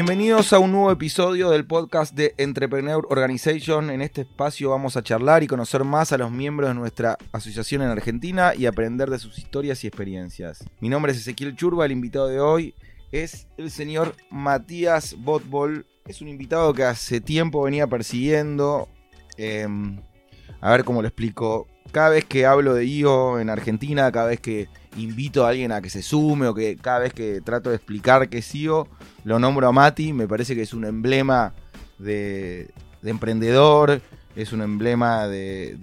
Bienvenidos a un nuevo episodio del podcast de Entrepreneur Organization. En este espacio vamos a charlar y conocer más a los miembros de nuestra asociación en Argentina y aprender de sus historias y experiencias. Mi nombre es Ezequiel Churba, el invitado de hoy es el señor Matías Botbol. Es un invitado que hace tiempo venía persiguiendo. Em, a ver cómo lo explico. Cada vez que hablo de IO en Argentina, cada vez que invito a alguien a que se sume o que cada vez que trato de explicar qué es IO, lo nombro a Mati. Me parece que es un emblema de, emprendedor, es un emblema de,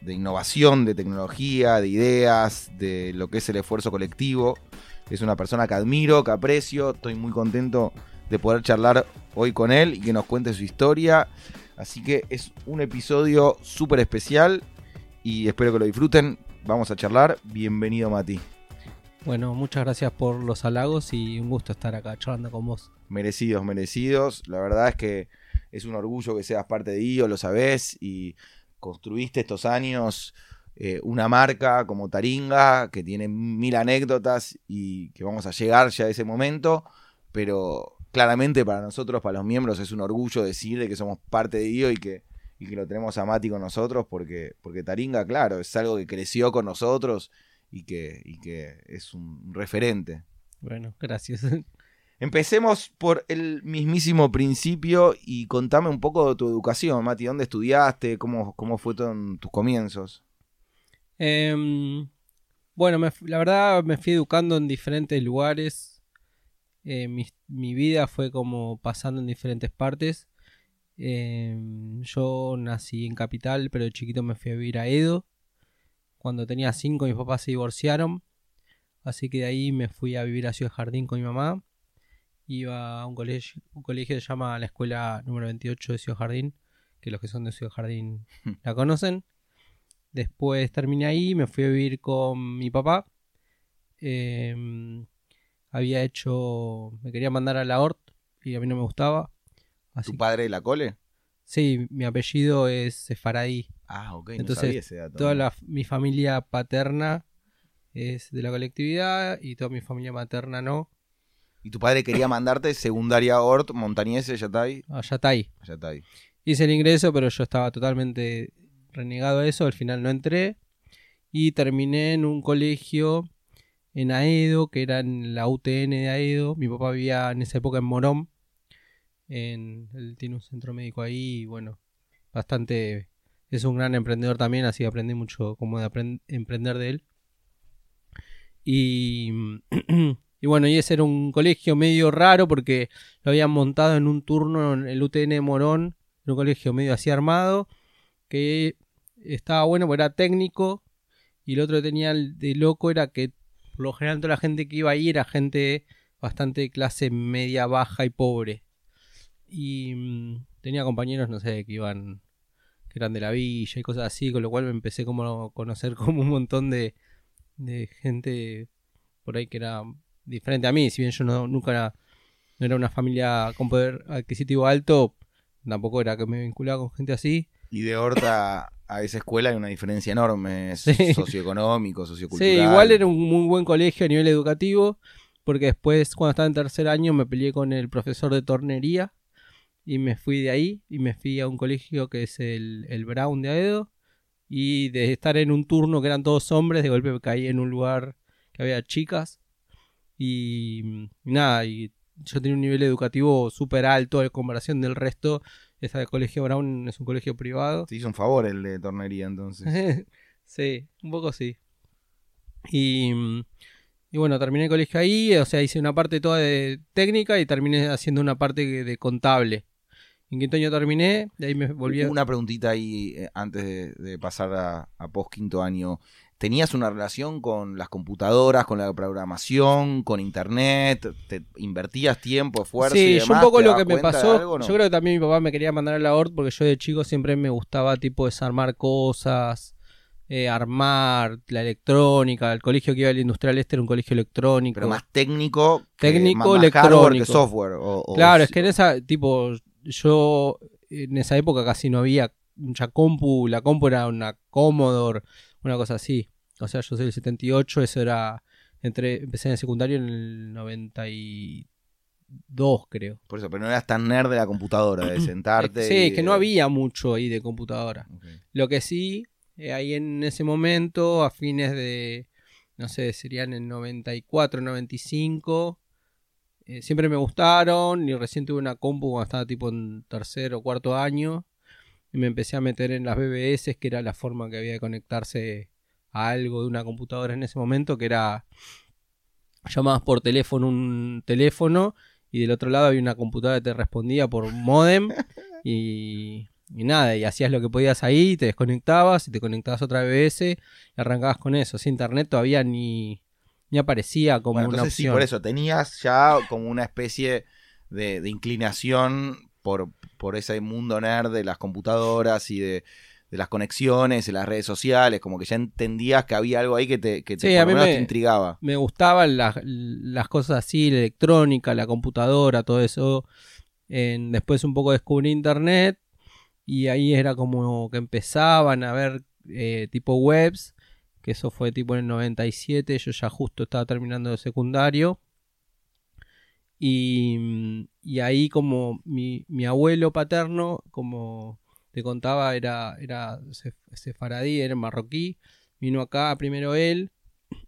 de, innovación, de tecnología, de ideas, de lo que es el esfuerzo colectivo. Es una persona que admiro, que aprecio. Estoy muy contento de poder charlar hoy con él y que nos cuente su historia. Así que es un episodio súper especial y espero que lo disfruten. Vamos a charlar. Bienvenido, Mati. Bueno, muchas gracias por los halagos y un gusto estar acá charlando con vos. Merecidos, merecidos. La verdad es que es un orgullo que seas parte de IO, lo sabés, y construiste estos años eh, una marca como Taringa, que tiene mil anécdotas y que vamos a llegar ya a ese momento, pero claramente para nosotros, para los miembros, es un orgullo decir de que somos parte de IO y que y que lo tenemos a Mati con nosotros porque, porque Taringa, claro, es algo que creció con nosotros y que, y que es un referente. Bueno, gracias. Empecemos por el mismísimo principio y contame un poco de tu educación, Mati. ¿Dónde estudiaste? ¿Cómo, cómo fue en tus comienzos? Em, bueno, la verdad me fui educando en diferentes lugares. Eh, mi, mi, vida fue como pasando en diferentes partes. Em, yo nací en Capital, pero de chiquito me fui a vivir a Edo. Cuando tenía 5 mis papás se divorciaron. Así que de ahí me fui a vivir a Ciudad Jardín con mi mamá. Iba a un colegio, un colegio que se llama la escuela número 28 de Ciudad Jardín, que los que son de Ciudad Jardín la conocen. Después terminé ahí, me fui a vivir con mi papá. Em, había hecho, me quería mandar a la ORT y a mí no me gustaba. ¿Tu padre de la cole? Sí, mi apellido es Sefaradí. Ah, ok, Entonces, Toda mi familia paterna es de la colectividad y toda mi familia materna no. ¿Y tu padre quería mandarte secundaria Ort, Montañese, Yatay? A Yatay. Yatay. Hice el ingreso, pero yo estaba totalmente renegado a eso. Al final no entré. Y terminé en un colegio en Aedo, que era en la UTN de Aedo. Mi papá vivía en esa época en Morón en, él tiene un centro médico ahí y bueno, bastante... Es un gran emprendedor también, así aprendí mucho cómo de emprender de él. Y, y bueno, y ese era un colegio medio raro porque lo habían montado en un turno en el UTN Morón, en un colegio medio así armado, que estaba bueno porque era técnico y el otro que tenía de loco era que por lo general toda la gente que iba ahí era gente bastante clase media, baja y pobre. Y mm, tenía compañeros, no sé, que iban, que eran de la villa y cosas así, con lo cual me empecé como a conocer como un montón de, de gente por ahí que era diferente a mí. Si bien yo no, nunca era, no era una familia con poder adquisitivo alto, tampoco era que me vinculaba con gente así. Y de Horta a esa escuela hay una diferencia enorme, socioeconómico, sociocultural. Sí, igual era un muy buen colegio a nivel educativo, porque después, cuando estaba en tercer año, me peleé con el profesor de tornería y me fui de ahí y me fui a un colegio que es el, el Brown de Aedo. Y de estar en un turno que eran todos hombres, de golpe caí en un lugar que había chicas. Y, nada, y yo tenía un nivel educativo súper alto en comparación del resto. Ese colegio Brown es un colegio privado. Te hizo un favor el de tornería entonces. sí, un poco sí. Y, y bueno, terminé el colegio ahí, o sea, hice una parte toda de técnica y terminé haciendo una parte de contable. En quinto año terminé, de ahí me volví a... Una preguntita ahí eh, antes de, pasar a, post quinto año. ¿Tenías una relación con las computadoras, con la programación, con internet? ¿Te invertías tiempo, esfuerzo? Sí, y yo un poco lo que me pasó. Yo creo que también mi papá me quería mandar a la ORT porque yo de chico siempre me gustaba tipo desarmar cosas, eh, armar la electrónica. El colegio que iba al industrial este era un colegio electrónico. Pero más técnico. Técnico, electrónico. software. claro, es que en esa, tipo, yo en esa época casi no había mucha compu, la compu era una Commodore, una cosa así. O sea, yo soy del 78, eso era, entre, empecé en el secundario en el 92, dos, creo. Por eso, pero no eras tan nerd de la computadora, de sentarte. Sí, y es que no había mucho ahí de computadora. Lo que sí, eh, ahí en ese momento, a fines de, no sé, serían en 94, 95, eh, siempre me gustaron y recién tuve una compu cuando estaba tipo en tercer o cuarto año y me empecé a meter en las BBS, que era la forma que había de conectarse a algo de una computadora en ese momento, que era llamabas por teléfono un teléfono y del otro lado había una computadora que te respondía por modem y, y nada, y hacías lo que podías ahí, te desconectabas y te conectabas a otra BBS y arrancabas con eso. Sin internet todavía ni, ni aparecía como Bueno, una entonces sí, por eso, tenías ya como una especie de, de inclinación por, por ese mundo nerd de las computadoras y de, de las conexiones, de las redes sociales, como que ya entendías que había algo ahí que te, que te, Sí, por a mí menos me- te intrigaba. me gustaban las, las cosas así, la electrónica, la computadora, todo eso. En- después un poco descubrí internet y ahí era como que empezaban a ver eh, tipo webs, que eso fue tipo en el 97, yo ya justo estaba terminando de secundario. Y, y ahí como mi, mi abuelo paterno, como te contaba, era, era sef- sefaradí, era marroquí, vino acá primero él,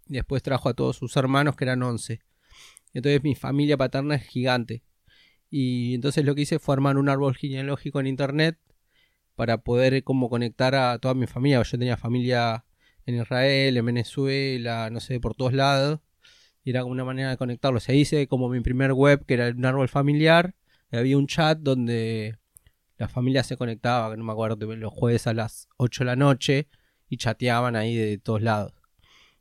y después trajo a todos sus hermanos que eran 11. Entonces mi familia paterna es gigante. Y entonces lo que hice fue armar un árbol genealógico en internet para poder como conectar a toda mi familia. Yo tenía familia en Israel, en Venezuela, no sé, por todos lados. Y era como una manera de conectarlos. Ahí hice como mi primer web, que era un árbol familiar. Y había un chat donde la familia se conectaba, que no me acuerdo, los jueves a las 8 de la noche. Y chateaban ahí de todos lados.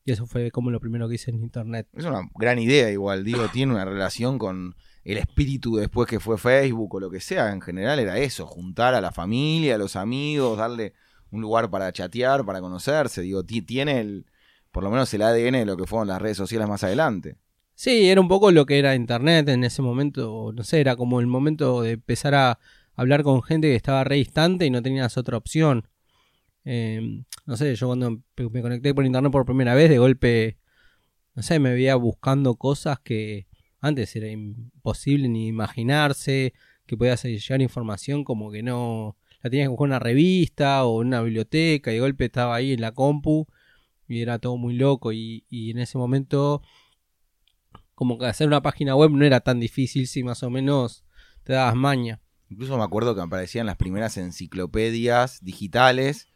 Y eso fue como lo primero que hice en internet. Es una gran idea igual, digo, tiene una relación con el espíritu después que fue Facebook o lo que sea, en general era eso, juntar a la familia, a los amigos, darle un lugar para chatear, para conocerse, digo, ti- tiene el, por lo menos el ADN de lo que fueron las redes sociales más adelante. Sí, era un poco lo que era internet en ese momento, no sé, era como el momento de empezar a hablar con gente que estaba re distante y no tenías otra opción. Eh, no sé, yo cuando me conecté por internet por primera vez, de golpe, no sé, me veía buscando cosas que antes era imposible ni imaginarse, que podías llegar información como que no, la tenías que buscar en una revista o en una biblioteca y de golpe estaba ahí en la compu y era todo muy loco y, y en ese momento como que hacer una página web no era tan difícil si más o menos te dabas maña. Incluso me acuerdo que aparecían las primeras enciclopedias digitales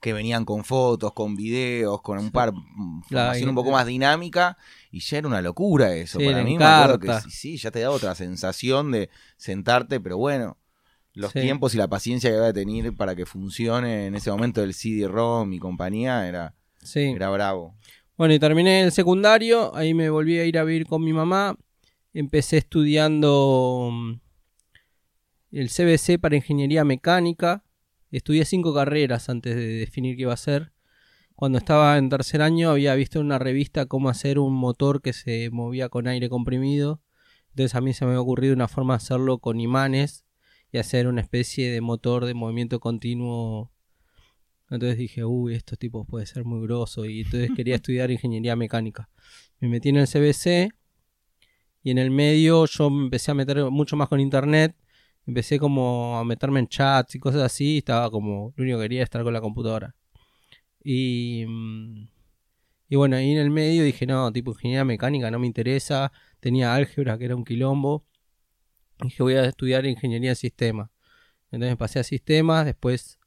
que venían con fotos, con videos, con un par, La- información un poco más dinámica y ya era una locura eso. Sí, Para mí me acuerdo que sí, ya te da otra sensación de sentarte, pero bueno, los Sí. tiempos y la paciencia que había de tener para que funcione en ese momento el CD-ROM y compañía era, Sí. era bravo. Bueno, y terminé el secundario, ahí me volví a ir a vivir con mi mamá. Empecé estudiando mm, el CBC para ingeniería mecánica. Estudié cinco carreras antes de definir qué iba a hacer. Cuando estaba en tercer año había visto en una revista cómo hacer un motor que se movía con aire comprimido. Entonces a mí se me había ocurrido una forma de hacerlo con imanes y hacer una especie de motor de movimiento continuo entonces dije, uy, estos tipos puede ser muy grosso. Y entonces quería estudiar ingeniería mecánica. Me metí en el CBC. Y en el medio yo me empecé a meter mucho más con internet. Empecé como a meterme en chats y cosas así. y Estaba como, lo único que quería era estar con la computadora. Y, mm, y bueno, ahí en el medio dije, no, tipo ingeniería mecánica no me interesa. Tenía álgebra que era un quilombo. Dije, voy a estudiar ingeniería de sistemas. Entonces pasé a sistemas, después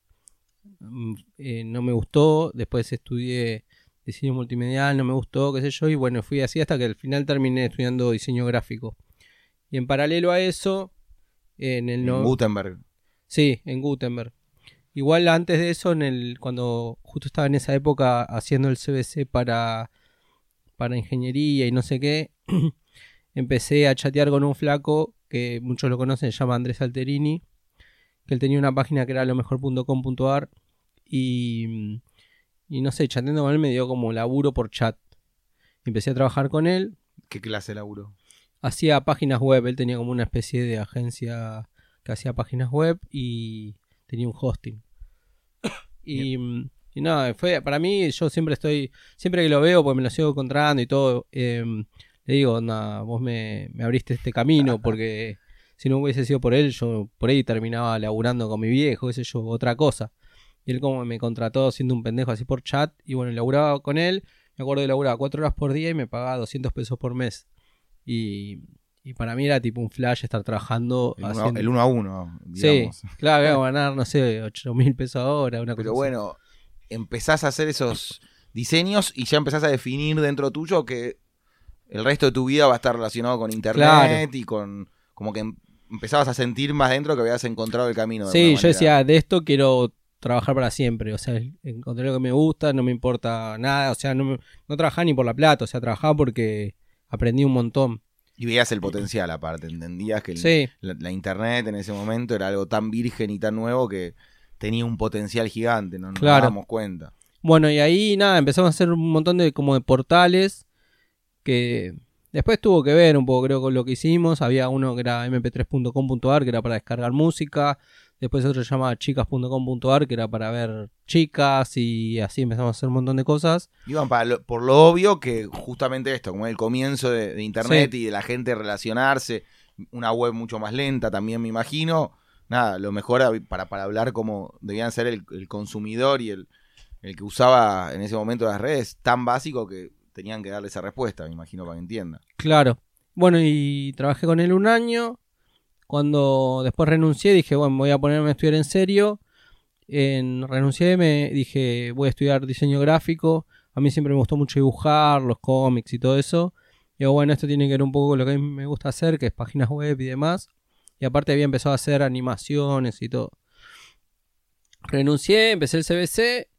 mm, eh, no me gustó, después estudié diseño multimedial, no me gustó, qué sé yo, y bueno, fui así hasta que al final terminé estudiando diseño gráfico. Y en paralelo a eso, en el no... Gutenberg. Sí, en Gutenberg. Igual antes de eso, en el, cuando justo estaba en esa época haciendo el CBC para, para ingeniería y no sé qué, empecé a chatear con un flaco que muchos lo conocen, se llama Andrés Alterini, que él tenía una página que era lo mejor.com.ar y, y no sé, chateando con él me dio como laburo por chat. Empecé a trabajar con él, ¿Qué clase de laburo? hacía páginas web, él tenía como una especie de agencia que hacía páginas web y tenía un hosting. Y, y nada, fue para mí, yo siempre estoy, siempre que lo veo, pues me lo sigo encontrando y todo, eh, le digo, nada, vos me, me abriste este camino porque si no hubiese sido por él, yo por ahí terminaba laburando con mi viejo, qué sé yo, otra cosa. Y él como me contrató siendo un pendejo así por chat, y bueno, laburaba con él, me acuerdo de laburar cuatro horas por día y me pagaba 200 pesos por mes. Y, y para mí era tipo un flash estar trabajando. El uno, el uno a uno, digamos. Sí, claro, voy a ganar, no sé, 8 mil pesos ahora, una cosa Pero así. bueno, empezás a hacer esos diseños y ya empezás a definir dentro tuyo que el resto de tu vida va a estar relacionado con internet y con como que em- empezabas a sentir más dentro que habías encontrado el camino. de Sí, yo decía, de esto quiero trabajar para siempre. O sea, encontré lo que me gusta, no me importa nada. O sea, no, me- no trabajaba ni por la plata, o sea, trabajaba porque aprendí un montón. Y veías el potencial aparte, entendías que el- Sí, la, la internet en ese momento era algo tan virgen y tan nuevo que tenía un potencial gigante, no nos Claro. dábamos cuenta. bueno, y ahí nada, empezamos a hacer un montón de como de portales que después tuvo que ver un poco, creo, con lo que hicimos. Había uno que era mp3.com.ar, que era para descargar música. Después otro se llamaba chicas.com.ar, que era para ver chicas y así empezamos a hacer un montón de cosas. Iban para lo- por lo obvio que justamente esto, como el comienzo de, de internet y de la gente relacionarse, una web mucho más lenta también me imagino, nada, lo mejor para, para hablar como debían ser el, el consumidor y el, el que usaba en ese momento las redes, tan básico que tenían que darle esa respuesta, me imagino, para que entienda. Claro. Bueno, y trabajé con él un año. Cuando después renuncié, dije, bueno, voy a ponerme a estudiar en serio. En, renuncié, me dije, voy a estudiar diseño gráfico. A mí siempre me gustó mucho dibujar, los cómics y todo eso. Y digo, bueno, esto tiene que ver un poco con lo que a mí me gusta hacer, que es páginas web y demás. Y aparte había empezado a hacer animaciones y todo. Renuncié, empecé el CBC.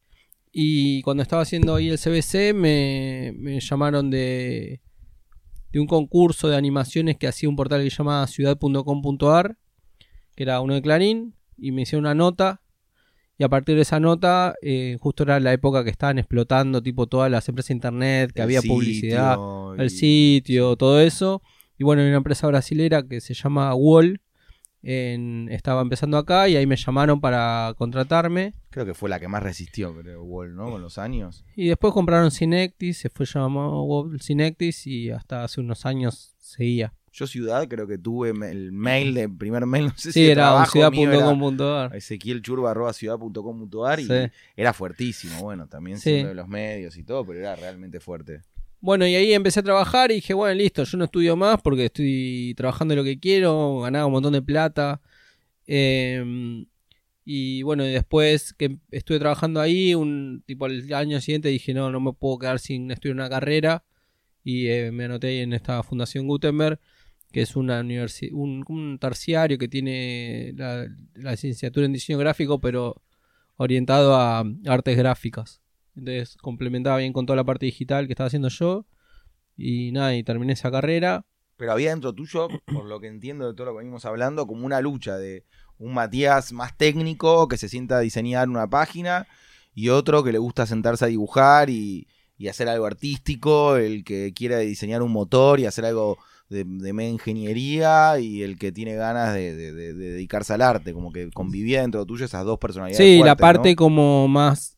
Y cuando estaba haciendo ahí el CBC, me, me llamaron de, de un concurso de animaciones que hacía un portal que se llamaba ciudad.com.ar, que era uno de Clarín, y me hicieron una nota. Y a partir de esa nota, eh, justo era la época que estaban explotando, tipo todas las empresas de internet, que El había sitio publicidad, y- el sitio, todo eso. Y bueno, hay una empresa brasilera que se llama Wall. En- estaba empezando acá y ahí me llamaron para contratarme. Creo que fue la que más resistió, creo, Wall, ¿no? Con los años. Y después compraron Synectis, se fue llamado Wall Synectis y hasta hace unos años seguía. Yo ciudad creo que tuve el mail, el primer mail, no sé si Sí, de era mío era ciudad.com.ar. y Sí. era fuertísimo, bueno, también Sí. siendo de los medios y todo, pero era realmente fuerte. Bueno, y ahí empecé a trabajar y dije, bueno, listo, yo no estudio más porque estoy trabajando lo que quiero, ganaba un montón de plata. Eh, y bueno, después que estuve trabajando ahí, un tipo al año siguiente dije, no, no me puedo quedar sin estudiar una carrera. Y eh, me anoté en esta Fundación Gutenberg, que es una un, terciario que tiene la licenciatura en diseño gráfico, pero orientado a artes gráficas. Entonces complementaba bien con toda la parte digital que estaba haciendo yo. Y nada, y terminé esa carrera. Pero había dentro tuyo, por lo que entiendo de todo lo que venimos hablando, como una lucha de un Matías más técnico que se sienta a diseñar una página y otro que le gusta sentarse a dibujar y, y hacer algo artístico, el que quiera diseñar un motor y hacer algo de, de media ingeniería y el que tiene ganas de, de- de- de dedicarse al arte, como que convivía dentro tuyo esas dos personalidades. Sí, la parte ¿no? como más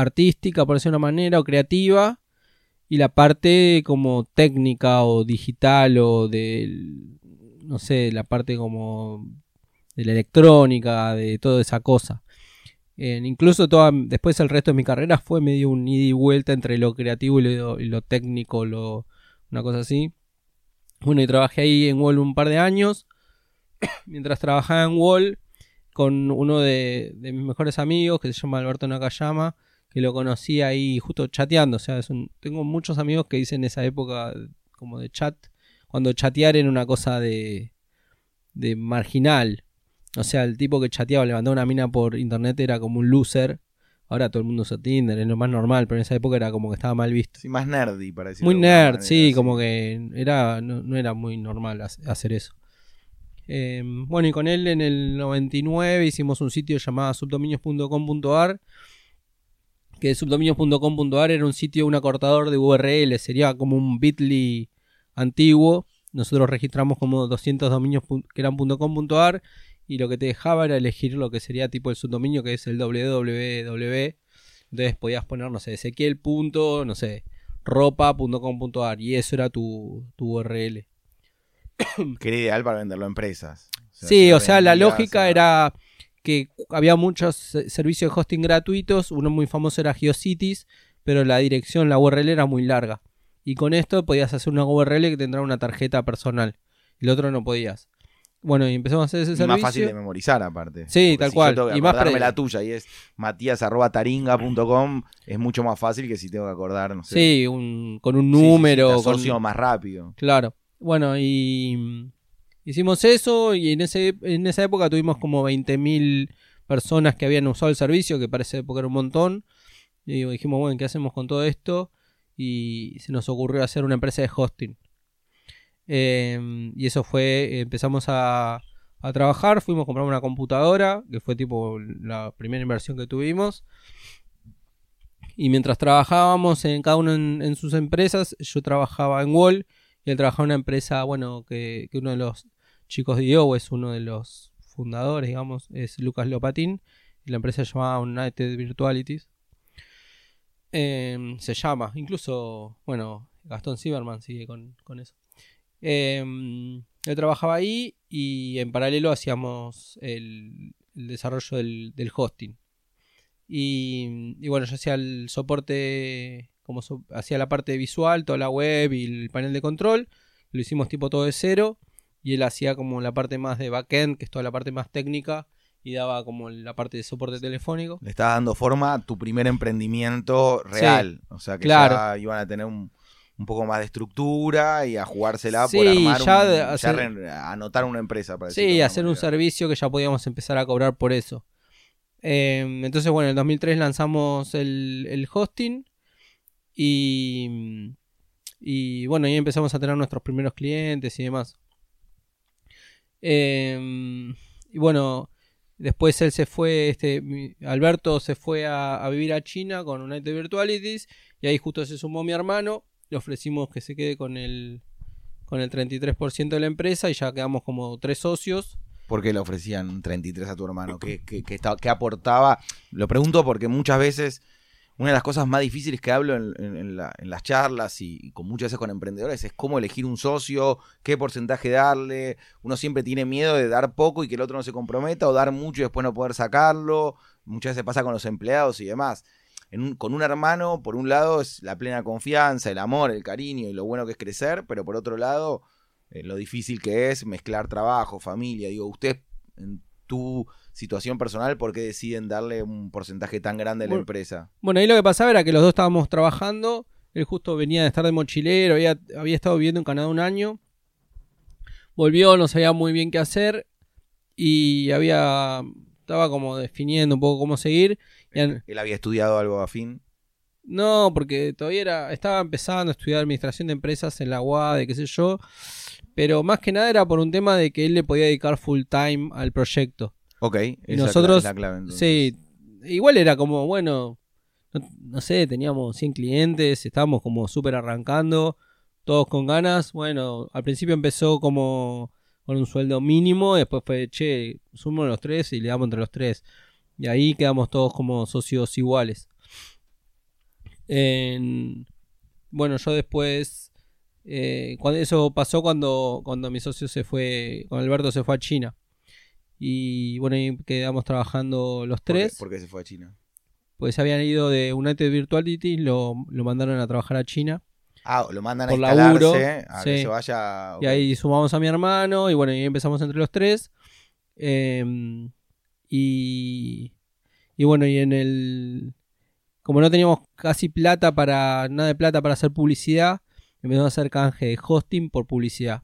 artística, por decirlo de una manera, o creativa. Y la parte como técnica o digital o del, no sé, la parte como de la electrónica, de toda esa cosa. Incluso toda, después el resto de mi carrera fue medio un ida y vuelta entre lo creativo y lo, y lo técnico, lo, una cosa así. Bueno, y trabajé ahí en Wall un par de años. Mientras trabajaba en Wall, con uno de, de mis mejores amigos, que se llama Alberto Nakayama, que lo conocí ahí justo chateando. O sea, es un- tengo muchos amigos que dicen esa época como de chat, cuando chatear era una cosa de, de marginal. O sea, el tipo que chateaba, levantaba una mina por internet era como un loser. Ahora todo el mundo usa Tinder, es lo más normal, pero en esa época era como que estaba mal visto. Sí, más nerdy, para decirlo Muy nerd, manera, sí, como que era no, no era muy normal hace- hacer eso. Eh, bueno, y con él en el 99 hicimos un sitio llamado subdominios.com.ar, que subdominios.com.ar era un sitio, un acortador de URL, sería como un bit.ly antiguo. Nosotros registramos como 200 dominios que eran .com.ar y lo que te dejaba era elegir lo que sería tipo el subdominio que es el www. Entonces podías poner, no sé, Ezequiel. punto, no sé, ropa.com.ar y eso era tu, tu URL. Que era ideal para venderlo a empresas. O sí, si o sea, la lógica era que había muchos servicios de hosting gratuitos, uno muy famoso era GeoCities, pero la dirección, la URL era muy larga. Y con esto podías hacer una URL que tendrá una tarjeta personal. Y el otro no podías. Bueno, y empezamos a hacer ese Y servicio. más fácil de memorizar aparte. Sí, Porque tal si cual. Yo tengo que Y más pre- la tuya y es matías.taringa.com es mucho más fácil que si tengo que acordar, no sé. Sí, un- con un Sí, sí, sí, número. te con- más rápido. Claro. Bueno, y hicimos eso y en, ese, en esa época tuvimos como 20.000 personas que habían usado el servicio, que parece época era un montón. Y dijimos, bueno, ¿qué hacemos con todo esto? Y se nos ocurrió hacer una empresa de hosting. Eh, y eso fue, empezamos a, a trabajar, fuimos a comprar una computadora, que fue tipo la primera inversión que tuvimos. Y mientras trabajábamos en cada uno en sus empresas, yo trabajaba en Wall y él trabajaba en una empresa, bueno, que, uno de los chicos de IO es uno de los fundadores, digamos, es Lucas Lopatín. Y la empresa se llamaba United Virtualities. Eh, se llama, incluso, bueno, Gastón Zimmerman sigue con, con eso. Eh, yo trabajaba ahí y en paralelo hacíamos el, el desarrollo del, del hosting. Y, y bueno, yo hacía el soporte, como so- hacía la parte visual, toda la web y el panel de control. Lo hicimos tipo todo de cero. Y él hacía como la parte más de backend, que es toda la parte más técnica. Y daba como la parte de soporte telefónico. Le estás dando forma a tu primer emprendimiento real. O sea que Claro. ya iban a tener un, un poco más de estructura y a jugársela Sí, por armar ya un- ya anotar una empresa. Para Sí, hacer un servicio que ya podíamos empezar a cobrar por eso. Eh, entonces, bueno, en el 2003 lanzamos el, el hosting y, y bueno, ahí empezamos a tener nuestros primeros clientes y demás. Eh, y bueno, después él se fue, este, Alberto se fue a, vivir a China con United Virtualities y ahí justo se sumó mi hermano. Le ofrecimos que se quede con el, con el 33% de la empresa y ya quedamos como tres socios. ¿Por qué le ofrecían 33 a tu hermano? ¿Qué, qué- qué estaba- qué aportaba? Lo pregunto porque muchas veces una de las cosas más difíciles que hablo en, la- en las charlas y, con muchas veces con emprendedores es cómo elegir un socio, qué porcentaje darle. Uno siempre tiene miedo de dar poco y que el otro no se comprometa o dar mucho y después no poder sacarlo. Muchas veces pasa con los empleados y demás. Un- con un hermano, por un lado, es la plena confianza, el amor, el cariño y lo bueno que es crecer, pero por otro lado, eh, lo difícil que es mezclar trabajo, familia. Digo, usted en tu situación personal, ¿por qué deciden darle un porcentaje tan grande a la Bueno, empresa? Bueno, ahí lo que pasaba era que los dos estábamos trabajando. Él justo venía de estar de mochilero, había, había estado viviendo en Canadá un año. Volvió, no sabía muy bien qué hacer. Y había. Estaba como definiendo un poco cómo seguir. An- Él había estudiado algo afín. No, porque todavía era, estaba empezando a estudiar administración de empresas en la UAD, qué sé yo. Pero más que nada era por un tema de que él le podía dedicar full time al proyecto. Ok, esa nosotros- es la clave. entonces. Sí, igual era como, bueno, no, no sé, teníamos 100 clientes, estábamos como súper arrancando, todos con ganas. Bueno, al principio empezó como con un sueldo mínimo, después fue, che, sumo los tres y le damos entre los tres. Y ahí quedamos todos como socios iguales. En- bueno, yo después, eh, cuando eso pasó cuando, cuando mi socio se fue, cuando Alberto se fue a China. Y bueno, ahí quedamos trabajando los ¿Por qué- tres. ¿Por qué se fue a China? Pues habían ido de United Virtuality, lo, lo mandaron a trabajar a China. Ah, lo mandan a instalarse, laburo, a que sí. se vaya... Y ahí sumamos a mi hermano y bueno, y ahí empezamos entre los tres. Eh, y, y bueno, y en el... Como no teníamos casi plata para... Nada de plata para hacer publicidad, empezamos a hacer canje de hosting por publicidad.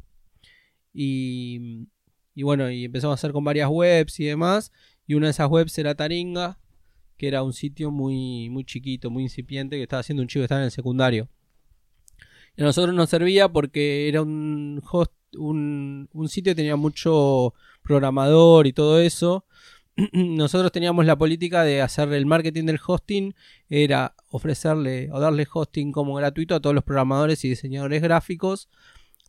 Y, y bueno, y empezamos a hacer con varias webs y demás. Y una de esas webs era Taringa, que era un sitio muy, muy chiquito, muy incipiente, que estaba haciendo un chico que estaba en el secundario. Y a nosotros nos servía porque era un host, un, un sitio que tenía mucho programador y todo eso. Nosotros teníamos la política de hacer el marketing del hosting, era ofrecerle o darle hosting como gratuito a todos los programadores y diseñadores gráficos,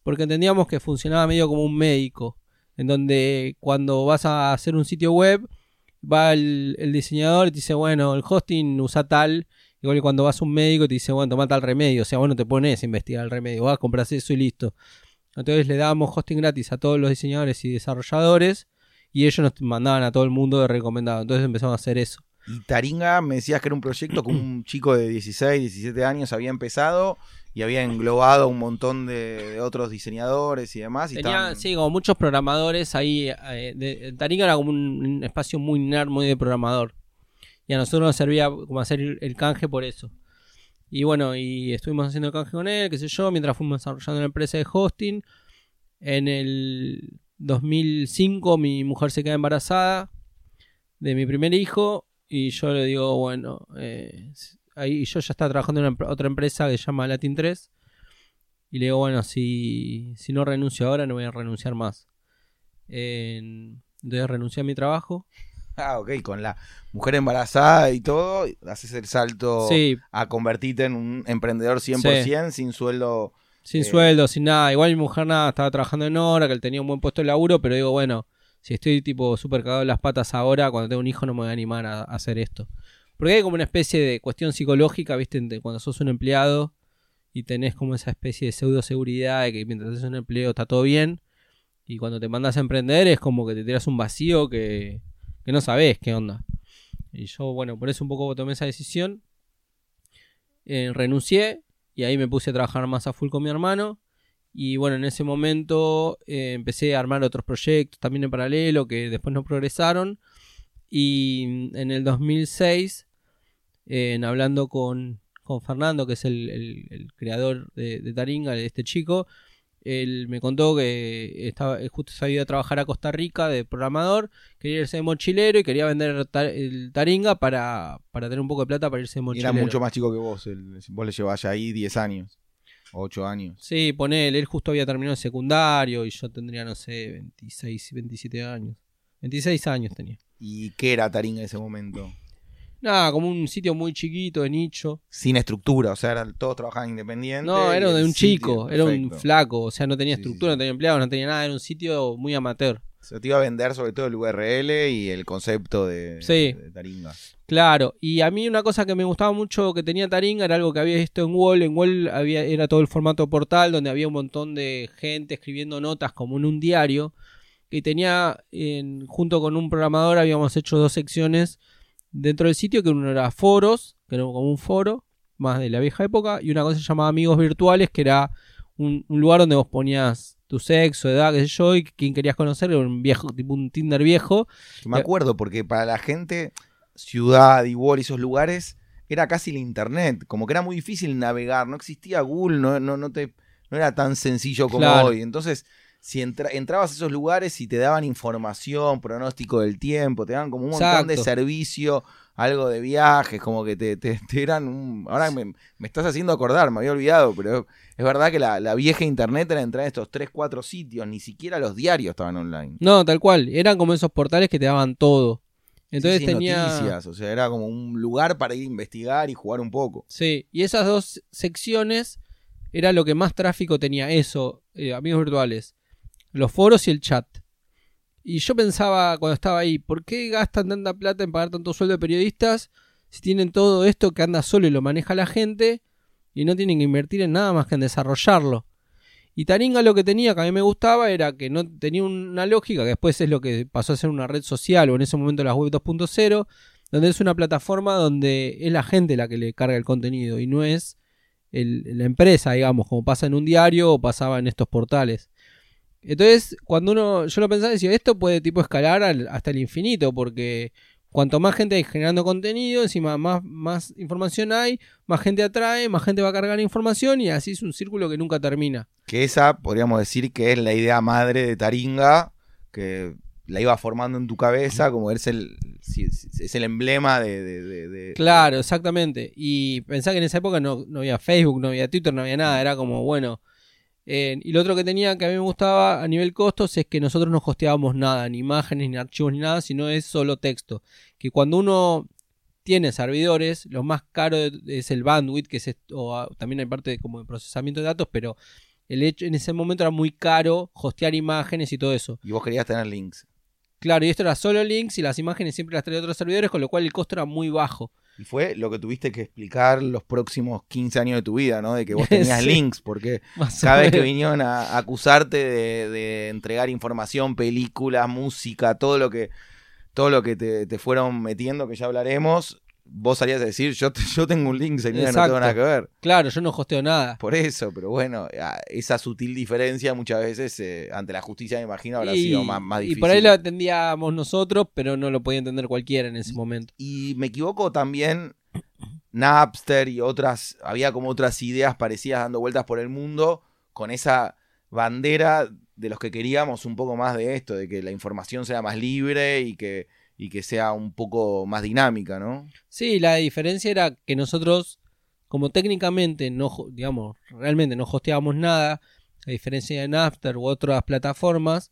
porque entendíamos que funcionaba medio como un médico, en donde cuando vas a hacer un sitio web, va el, diseñador y te dice, bueno, el hosting usa tal, Igual que cuando vas a un médico y te dice, bueno, toma tal remedio. O sea, vos no te pones a investigar el remedio, vas a comprar eso y listo. Entonces le dábamos hosting gratis a todos los diseñadores y desarrolladores y ellos nos mandaban a todo el mundo de recomendado. Entonces empezamos a hacer eso. Y Taringa me decías que era un proyecto con un chico de 16, 17 años había empezado y había englobado un montón de, de otros diseñadores y demás. Y Tenía, estaban- sí, como muchos programadores ahí. eh, de- Taringa era como un, un espacio muy nerd, muy de programador. Y a nosotros nos servía como hacer el, el canje por eso. Y bueno, y estuvimos haciendo el canje con él, qué sé yo, mientras fuimos desarrollando la empresa de hosting. En el 2005 mi mujer se queda embarazada de mi primer hijo y yo le digo, bueno, eh, ahí yo ya estaba trabajando en una otra empresa que se llama Latin 3 y le digo, bueno, si, si no renuncio ahora no voy a renunciar más. En- entonces renuncié a mi trabajo. Ah, ok, con la mujer embarazada y todo, haces el salto Sí, a convertirte en un emprendedor 100% sin sueldo. Sin Eh. sueldo, sin nada. Igual mi mujer nada, estaba trabajando en hora, que él tenía un buen puesto de laburo, pero digo, bueno, si estoy tipo súper cagado en las patas ahora, cuando tengo un hijo no me voy a animar a, a hacer esto. Porque hay como una especie de cuestión psicológica, ¿viste? De cuando sos un empleado y tenés como esa especie de pseudo seguridad de que mientras haces un empleo está todo bien. Y cuando te mandas a emprender es como que te tiras un vacío que, que no sabes qué onda. Y yo, bueno, por eso un poco tomé esa decisión. Eh, renuncié y ahí me puse a trabajar más a full con mi hermano. Y bueno, en ese momento eh, empecé a armar otros proyectos también en paralelo que después no progresaron. Y en el 2006, eh, hablando con, con Fernando, que es el, el- creador de, de Taringa, este chico, él me contó que estaba eh, justo se había ido a trabajar a Costa Rica de programador, quería irse de mochilero y quería vender el Taringa para, para tener un poco de plata para irse de Y mochilero. era mucho más chico que vos. el- vos le llevás ahí 10 años, 8 años. Sí, ponele, él justo había terminado el secundario y yo tendría, no sé, 26, 27 años. 26 años tenía. ¿Y qué era Taringa en ese momento? Nada, como un sitio muy chiquito, de nicho. Sin estructura, o sea, eran, todos trabajaban independientes. No, era de un chico, era un flaco, o sea, no tenía Sí, estructura, sí. no tenía empleados, no tenía nada, era un sitio muy amateur. Se te iba a vender sobre todo el URL y el concepto de, Sí. de Taringa. Claro, y a mí una cosa que me gustaba mucho que tenía Taringa era algo que había visto en Wall. En Wall había, era todo el formato portal donde había un montón de gente escribiendo notas como en un diario. Y tenía, en- junto con un programador, habíamos hecho dos secciones dentro del sitio, que uno era foros, que era como un foro, más de la vieja época, y una cosa llamada amigos virtuales, que era un, un lugar donde vos ponías tu sexo, edad, qué sé yo, y quién querías conocer, era un viejo, tipo un Tinder viejo, Me acuerdo, porque para la gente, ciudad, igual, esos lugares, era casi la internet. Como que era muy difícil navegar. No existía Google, no, no, no, te, no era tan sencillo como Claro. hoy. Entonces, si entra- entrabas a esos lugares y te daban información, pronóstico del tiempo, te daban como un montón de servicio, algo de viajes, como que te, te- te eran un... Ahora me, me estás haciendo acordar, me había olvidado, pero es verdad que la, la vieja internet era entrar a estos 3, 4 sitios, ni siquiera los diarios estaban online. No, tal cual. Eran como esos portales que te daban todo. Entonces Sí, sí, tenía. noticias, o sea, era como un lugar para ir a investigar y jugar un poco. Sí, y esas dos secciones era lo que más tráfico tenía. Eso, eh, amigos virtuales. Los foros y el chat. Y yo pensaba cuando estaba ahí, ¿por qué gastan tanta plata en pagar tanto sueldo de periodistas si tienen todo esto que anda solo y lo maneja la gente y no tienen que invertir en nada más que en desarrollarlo? Y Taringa lo que tenía, que a mí me gustaba, era que no tenía una lógica, que después es lo que pasó a ser una red social o en ese momento las web 2.0, donde es una plataforma donde es la gente la que le carga el contenido y no es la empresa, digamos, como pasa en un diario o pasaba en estos portales. Entonces, cuando uno, yo lo pensaba, decía, esto puede tipo escalar al- hasta el infinito, porque cuanto más gente hay generando contenido, encima más, más información hay, más gente atrae, más gente va a cargar información y así es un círculo que nunca termina. Que esa, podríamos decir que es la idea madre de Taringa, que la iba formando en tu cabeza, como es el, es el emblema de... de- de- de- Claro, exactamente. Y pensá que en esa época no, no había Facebook, no había Twitter, no había nada. Era como, bueno. Eh, y lo otro que tenía que a mí me gustaba a nivel costos es que nosotros no hosteábamos nada, ni imágenes, ni archivos, ni nada, sino es solo texto. Que cuando uno tiene servidores, lo más caro es el bandwidth, que es esto, o, ah, también hay parte de, como de procesamiento de datos, pero el hecho en ese momento era muy caro hostear imágenes y todo eso. Y vos querías tener links. Claro, y esto era solo links y las imágenes siempre las traía otros servidores, con lo cual el costo era muy bajo. Y fue lo que tuviste que explicar los próximos 15 años de tu vida, ¿no? De que vos tenías Sí. links, porque Más cada vez que vinieron a, a acusarte de, de entregar información, películas, música, todo lo que, todo lo que te, te fueron metiendo, que ya hablaremos, vos salías a decir, yo, yo tengo un link, señora, no Exacto. tengo nada que ver. Claro, yo no hosteo nada. Por eso, pero bueno, esa sutil diferencia muchas veces eh, ante la justicia, me imagino, habrá y, sido más, más y difícil. por ahí lo entendíamos nosotros, pero no lo podía entender cualquiera en ese momento. Y me equivoco también, Napster y otras, había como otras ideas parecidas dando vueltas por el mundo con esa bandera de los que queríamos un poco más de esto, de que la información sea más libre y que, y que sea un poco más dinámica, ¿no? Sí, la diferencia era que nosotros, como técnicamente no, digamos, realmente no hosteábamos nada, a diferencia de Napster u otras plataformas,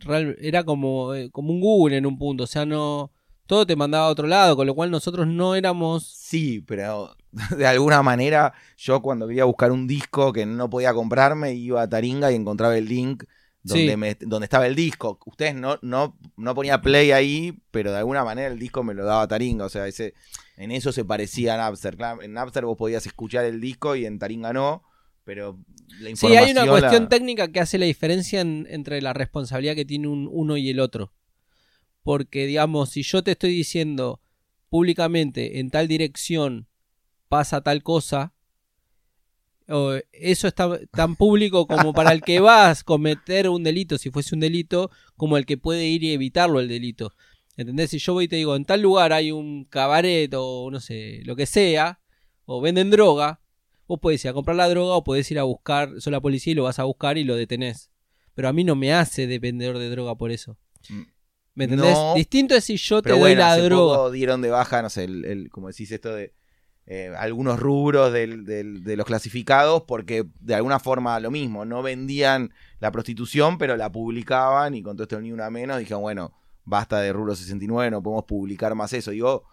real- era como, eh, como un Google en un punto, o sea, no todo te mandaba a otro lado, con lo cual nosotros no éramos Sí, pero de alguna manera yo cuando quería buscar un disco que no podía comprarme iba a Taringa y encontraba el link donde, Sí. me- donde estaba el disco. Ustedes no, no, no ponía play ahí, pero de alguna manera el disco me lo daba Taringa. O sea, ese, en eso se parecía a Napster. Claro, en Napster vos podías escuchar el disco y en Taringa no, pero la Sí, información... hay una cuestión la- técnica que hace la diferencia en- entre la responsabilidad que tiene un, uno y el otro. Porque, digamos, si yo te estoy diciendo públicamente en tal dirección pasa tal cosa, o eso está tan público como para el que va a cometer un delito, si fuese un delito, como el que puede ir y evitarlo el delito. ¿Entendés? Si yo voy y te digo, en tal lugar hay un cabaret o no sé, lo que sea, o venden droga, Vos podés ir a comprar la droga o podés ir a buscar, sos la policía y lo vas a buscar y lo detenés. Pero a mí no me hace de vendedor de droga por eso. Mm. ¿Me entendés? No, Distinto es si yo te doy bueno, la hace droga. poco dieron de baja, no sé, el, el- como decís esto de eh, algunos rubros del- del- de los clasificados porque de alguna forma lo mismo, no vendían la prostitución, pero la publicaban y con todo esto ni una menos, dijeron, bueno, basta de rubro 69, no podemos publicar más eso. Digo,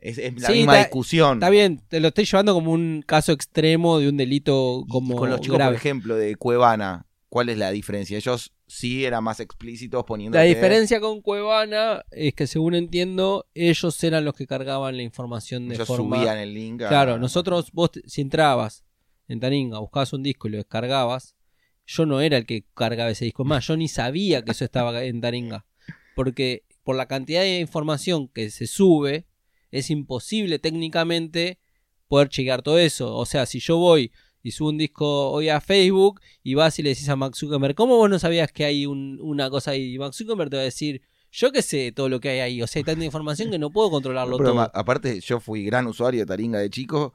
es, es la Sí, misma está- discusión. Está bien, te lo estoy llevando como un caso extremo de un delito como y con los chicos, grave. por ejemplo, de Cuevana, ¿cuál es la diferencia? Ellos sí eran más explícitos poniendo La diferencia con Cuevana es que según entiendo, ellos eran los que cargaban la información de ellos forma... subían el link. a- Claro, nosotros, vos si entrabas en Taringa, buscabas un disco y lo descargabas, yo no era el que cargaba ese disco. Más, yo ni sabía que eso estaba en Taringa. Porque por la cantidad de información que se sube, es imposible técnicamente poder chequear todo eso. O sea, si yo voy y subo un disco hoy a Facebook y vas y le decís a Max Zuckerberg, ¿cómo vos no sabías que hay un- una cosa ahí? Y Max Zuckerberg te va a decir, yo qué sé todo lo que hay ahí. O sea, hay tanta información que no puedo controlarlo Pero todo. aparte, yo fui gran usuario de Taringa de chico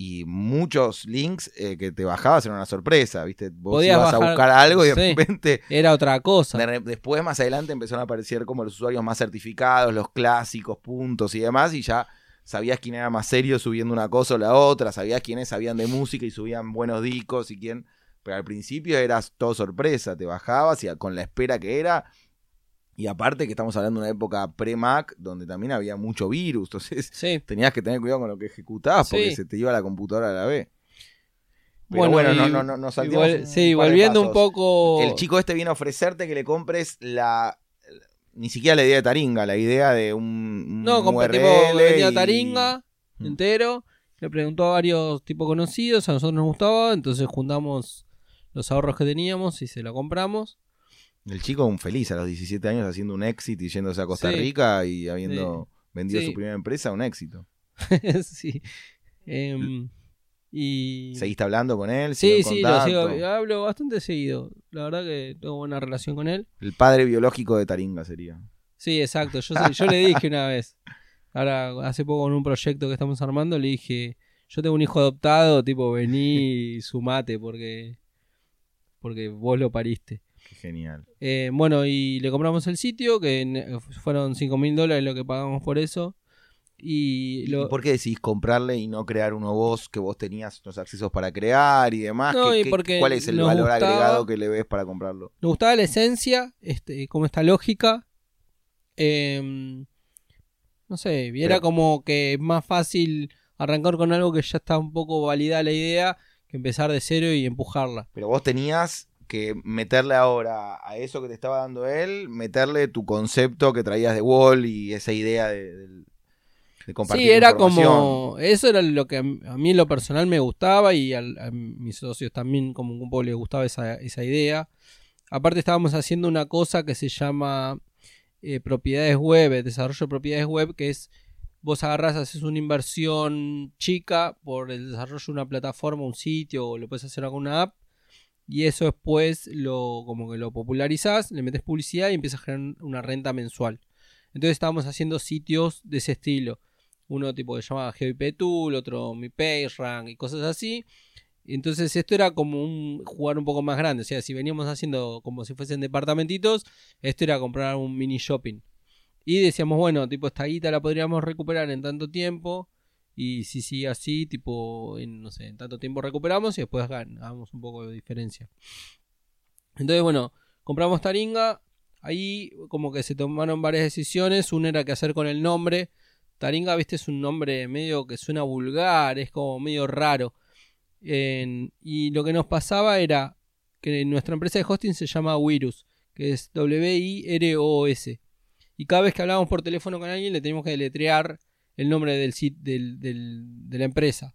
y muchos links eh, que te bajabas eran una sorpresa, ¿viste? Vos Podías ibas a buscar algo y de sí. repente, Era otra cosa. de después más adelante empezaron a aparecer como los usuarios más certificados, los clásicos, puntos y demás, y ya sabías quién era más serio subiendo una cosa o la otra, sabías quiénes sabían de música y subían buenos discos y quién... Pero al principio eras todo sorpresa, te bajabas y con la espera que era... Y aparte que estamos hablando de una época pre-Mac donde también había mucho virus, entonces Sí. tenías que tener cuidado con lo que ejecutabas porque Sí. se te iba la computadora a la vez. Pero Bueno, bueno, y- no, no, no, nos sí, volviendo un poco. El chico este viene a ofrecerte que le compres la. Ni siquiera la idea de Taringa, la idea de un. un No, tipo vendía y- Taringa Mm. entero. Le preguntó a varios tipos conocidos, a nosotros nos gustaba, entonces juntamos los ahorros que teníamos y se lo compramos. El chico un feliz a los 17 años haciendo un éxito y yéndose a Costa Sí. Rica y habiendo vendido Sí. su primera empresa, un éxito. sí. Em, y. ¿Seguiste hablando con él? Sí, ¿Siguió en sí, lo contacto? sigo, hablo bastante seguido. La verdad que tengo buena relación con él. El padre biológico de Taringa sería. Sí, exacto. Yo, yo le dije una vez, ahora hace poco en un proyecto que estamos armando, le dije, yo tengo un hijo adoptado, tipo, vení y sumate porque, porque vos lo pariste. Qué genial. Eh, bueno, y le compramos el sitio, que fueron 5 mil dólares lo que pagamos por eso. Y ¿Y lo, por qué decís comprarle y no crear uno vos que vos tenías los accesos para crear y demás? No, ¿Qué- y qué- porque ¿Cuál es el valor gustaba- agregado que le ves para comprarlo? nos gustaba la esencia, este, como esta lógica. Em, no sé, era Pero- como que es más fácil arrancar con algo que ya está un poco validada la idea que empezar de cero y empujarla. Pero vos tenías que meterle ahora a eso que te estaba dando él, meterle tu concepto que traías de Wall y esa idea de- del... de compartir Sí, era como. Eso era lo que a mí en lo personal me gustaba y a mis socios también, como un poco les gustaba esa, esa idea. Aparte, estábamos haciendo una cosa que se llama eh, propiedades web, desarrollo de propiedades web, que es. Vos agarrás, haces una inversión chica por el desarrollo de una plataforma, un sitio, o lo puedes hacer con una app. Y eso después lo, como que lo popularizás, le metes publicidad y empiezas a generar una renta mensual. Entonces estábamos haciendo sitios de ese estilo. Uno tipo que llamaba GeoIP Tool, otro Mi PageRank y cosas así. Entonces esto era como un jugar un poco más grande. O sea, si veníamos haciendo como si fuesen departamentitos, esto era comprar un mini shopping. Y decíamos, bueno, tipo esta guita la podríamos recuperar en tanto tiempo. Y si sigue así, tipo, en, no sé, en tanto tiempo recuperamos y después ganamos un poco de diferencia. Entonces, bueno, compramos Taringa. Ahí como que se tomaron varias decisiones. Una era qué hacer con el nombre. Taringa, viste, es un nombre medio que suena vulgar, es como medio raro. Y lo que nos pasaba era que nuestra empresa de hosting se llama Wirus, que es W-I-R-O-S. Y cada vez que hablábamos por teléfono con alguien le teníamos que deletrear el nombre del- del- de la empresa.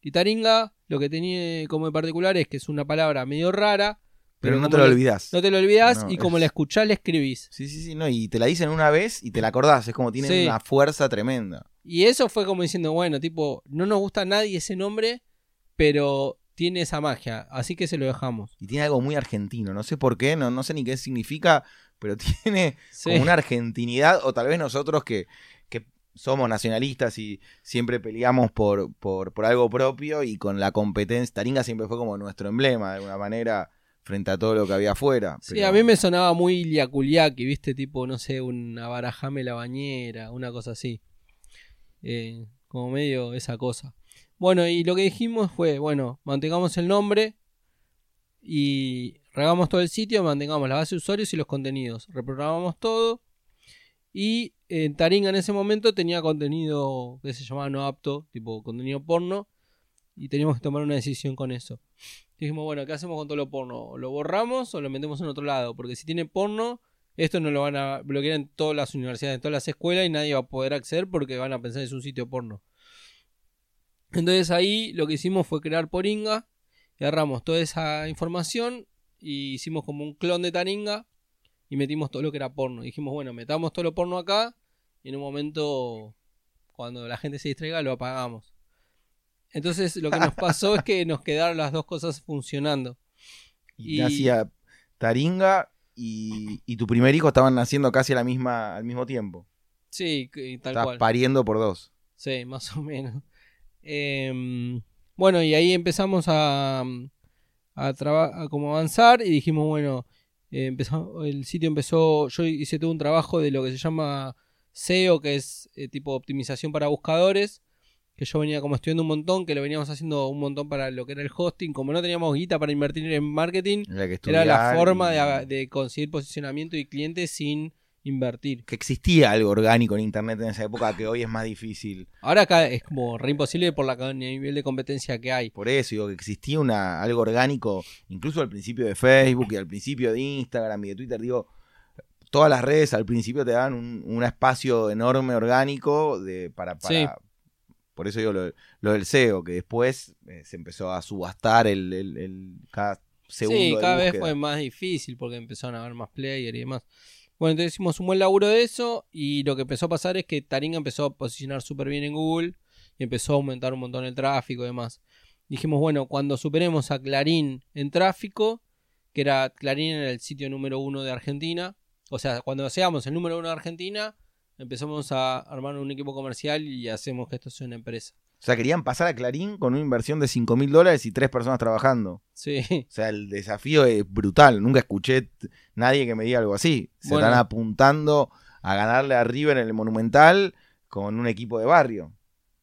Y Taringa lo que tenía como de particular es que es una palabra medio rara, Pero no te lo olvidas. no te lo olvidas No, y como es- la escuchás le escribís. Sí, sí, sí, no, y te la dicen una vez y te la acordás, es como tiene Sí. una fuerza tremenda. Y eso fue como diciendo, bueno, tipo, no nos gusta a nadie ese nombre, pero tiene esa magia, así que se lo dejamos. Y tiene algo muy argentino, no sé por qué, no, no sé ni qué significa, pero tiene Sí. como una argentinidad, o tal vez nosotros que, que somos nacionalistas y siempre peleamos por, por, por algo propio y con la competencia, Taringa siempre fue como nuestro emblema, de alguna manera, frente a todo lo que había afuera. Sí, pero- a mí me sonaba muy liaculiaki, viste, tipo, no sé, una barajame la bañera, una cosa así. Eh, como medio esa cosa. Bueno, y lo que dijimos fue, bueno, mantengamos el nombre y regamos todo el sitio, mantengamos la base de usuarios y los contenidos. Reprogramamos todo. Y eh, Taringa en ese momento tenía contenido que se llamaba no apto, tipo contenido porno. Y teníamos que tomar una decisión con eso. Dijimos, bueno, ¿qué hacemos con todo lo porno? ¿O ¿Lo borramos o lo metemos en otro lado? Porque si tiene porno, esto no lo van a bloquear en todas las universidades, en todas las escuelas y nadie va a poder acceder porque van a pensar que es un sitio porno. Entonces ahí lo que hicimos fue crear Poringa y agarramos toda esa información y hicimos como un clon de Taringa y metimos todo lo que era porno. Dijimos, bueno, metamos todo lo porno acá y en un momento, cuando la gente se distraiga, lo apagamos. Entonces lo que nos pasó es que nos quedaron las dos cosas funcionando. Y, y- nacía Taringa y, y tu primer hijo estaban naciendo casi a la misma, al mismo tiempo. Sí, tal Estabas cual. pariendo por dos. Sí, más o menos. Em, bueno, y ahí empezamos a, a, traba- a como avanzar y dijimos, bueno, eh, empezó, el sitio empezó, yo hice todo un trabajo de lo que se llama SEO, que es eh, tipo optimización para buscadores, que yo venía como estudiando un montón, que lo veníamos haciendo un montón para lo que era el hosting, como no teníamos guita para invertir en marketing, Era, que era la forma y- de, de conseguir posicionamiento y clientes sin invertir. Que existía algo orgánico en internet en esa época que hoy es más difícil. Ahora acá es como re imposible por la el nivel de competencia que hay. Por eso digo que existía una, algo orgánico, incluso al principio de Facebook y al principio de Instagram y de Twitter, digo, todas las redes al principio te dan un, un espacio enorme orgánico de, para, para Sí. Por eso digo lo, lo del SEO, que después eh, se empezó a subastar el, el- el- cada segundo. Sí, de cada vez fue más difícil porque empezaron a haber más player y demás. Bueno, entonces hicimos un buen laburo de eso y lo que empezó a pasar es que Taringa empezó a posicionar súper bien en Google y empezó a aumentar un montón el tráfico y demás. Dijimos, bueno, cuando superemos a Clarín en tráfico, que era Clarín era el sitio número uno de Argentina, o sea, cuando seamos el número uno de Argentina, empezamos a armar un equipo comercial y hacemos que esto sea una empresa. O sea, querían pasar a Clarín con una inversión de 5 mil dólares y tres personas trabajando. Sí, O sea, el desafío es brutal. Nunca escuché nadie que me diga algo así. Se Bueno. están apuntando a ganarle a River en el Monumental con un equipo de barrio.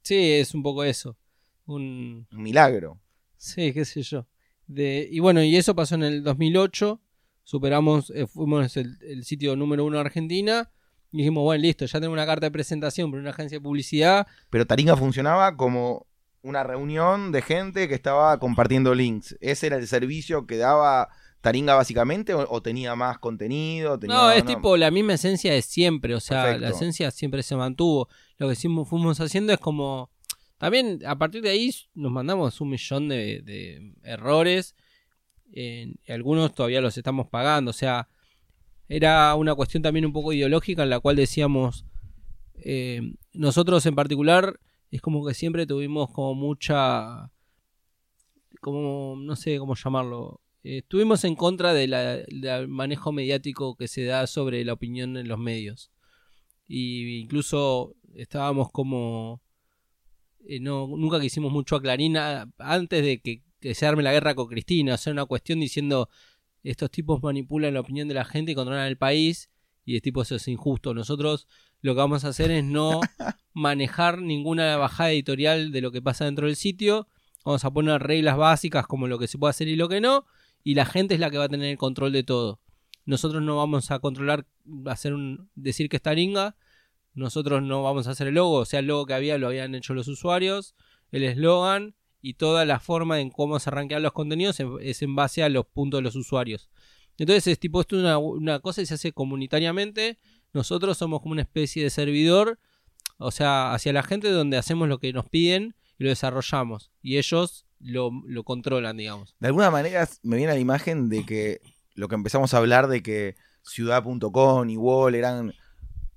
sí, es un poco eso. Un, Un milagro. Sí, qué sé yo. De, y bueno, y eso pasó en el 2008. Superamos, eh, fuimos el, el sitio número uno de Argentina. Y dijimos, bueno, listo, ya tenemos una carta de presentación por una agencia de publicidad. Pero Taringa funcionaba como una reunión de gente que estaba compartiendo links. Ese era el servicio que daba Taringa básicamente o, tenía más contenido? no, es tipo la misma esencia de siempre, o sea, la esencia siempre se mantuvo. Lo que fuimos haciendo es como... También a partir de ahí nos mandamos un millón de, errores. y algunos todavía los estamos pagando. O sea, era una cuestión también un poco ideológica en la cual decíamos, eh, nosotros en particular es como que siempre tuvimos como mucha, como no sé cómo llamarlo, eh, estuvimos en contra del manejo mediático que se da sobre la opinión en los medios. Y incluso estábamos como... Eh, no, nunca quisimos mucho a antes de que, se arme la guerra con Cristina. Sea, una cuestión diciendo estos tipos manipulan la opinión de la gente y controlan el país. Y es tipo eso es injusto. Nosotros lo que vamos a hacer es no manejar ninguna bajada editorial de lo que pasa dentro del sitio. Vamos a poner reglas básicas como lo que se puede hacer y lo que no y la gente es la que va a tener el control de todo. Nosotros no vamos a controlar, hacer un, decir que es taringa, nosotros no vamos a hacer el logo, o sea, el logo que había lo habían hecho los usuarios, el eslogan y toda la forma en cómo se arranquean los contenidos es en base a los puntos de los usuarios. Entonces es tipo, esto es una, una cosa y se hace comunitariamente, nosotros somos como una especie de servidor, o sea, hacia la gente donde hacemos lo que nos piden y lo desarrollamos. Y ellos lo, controlan, digamos. De alguna manera me viene la imagen de que lo que empezamos a hablar de que ciudad.com y Wall eran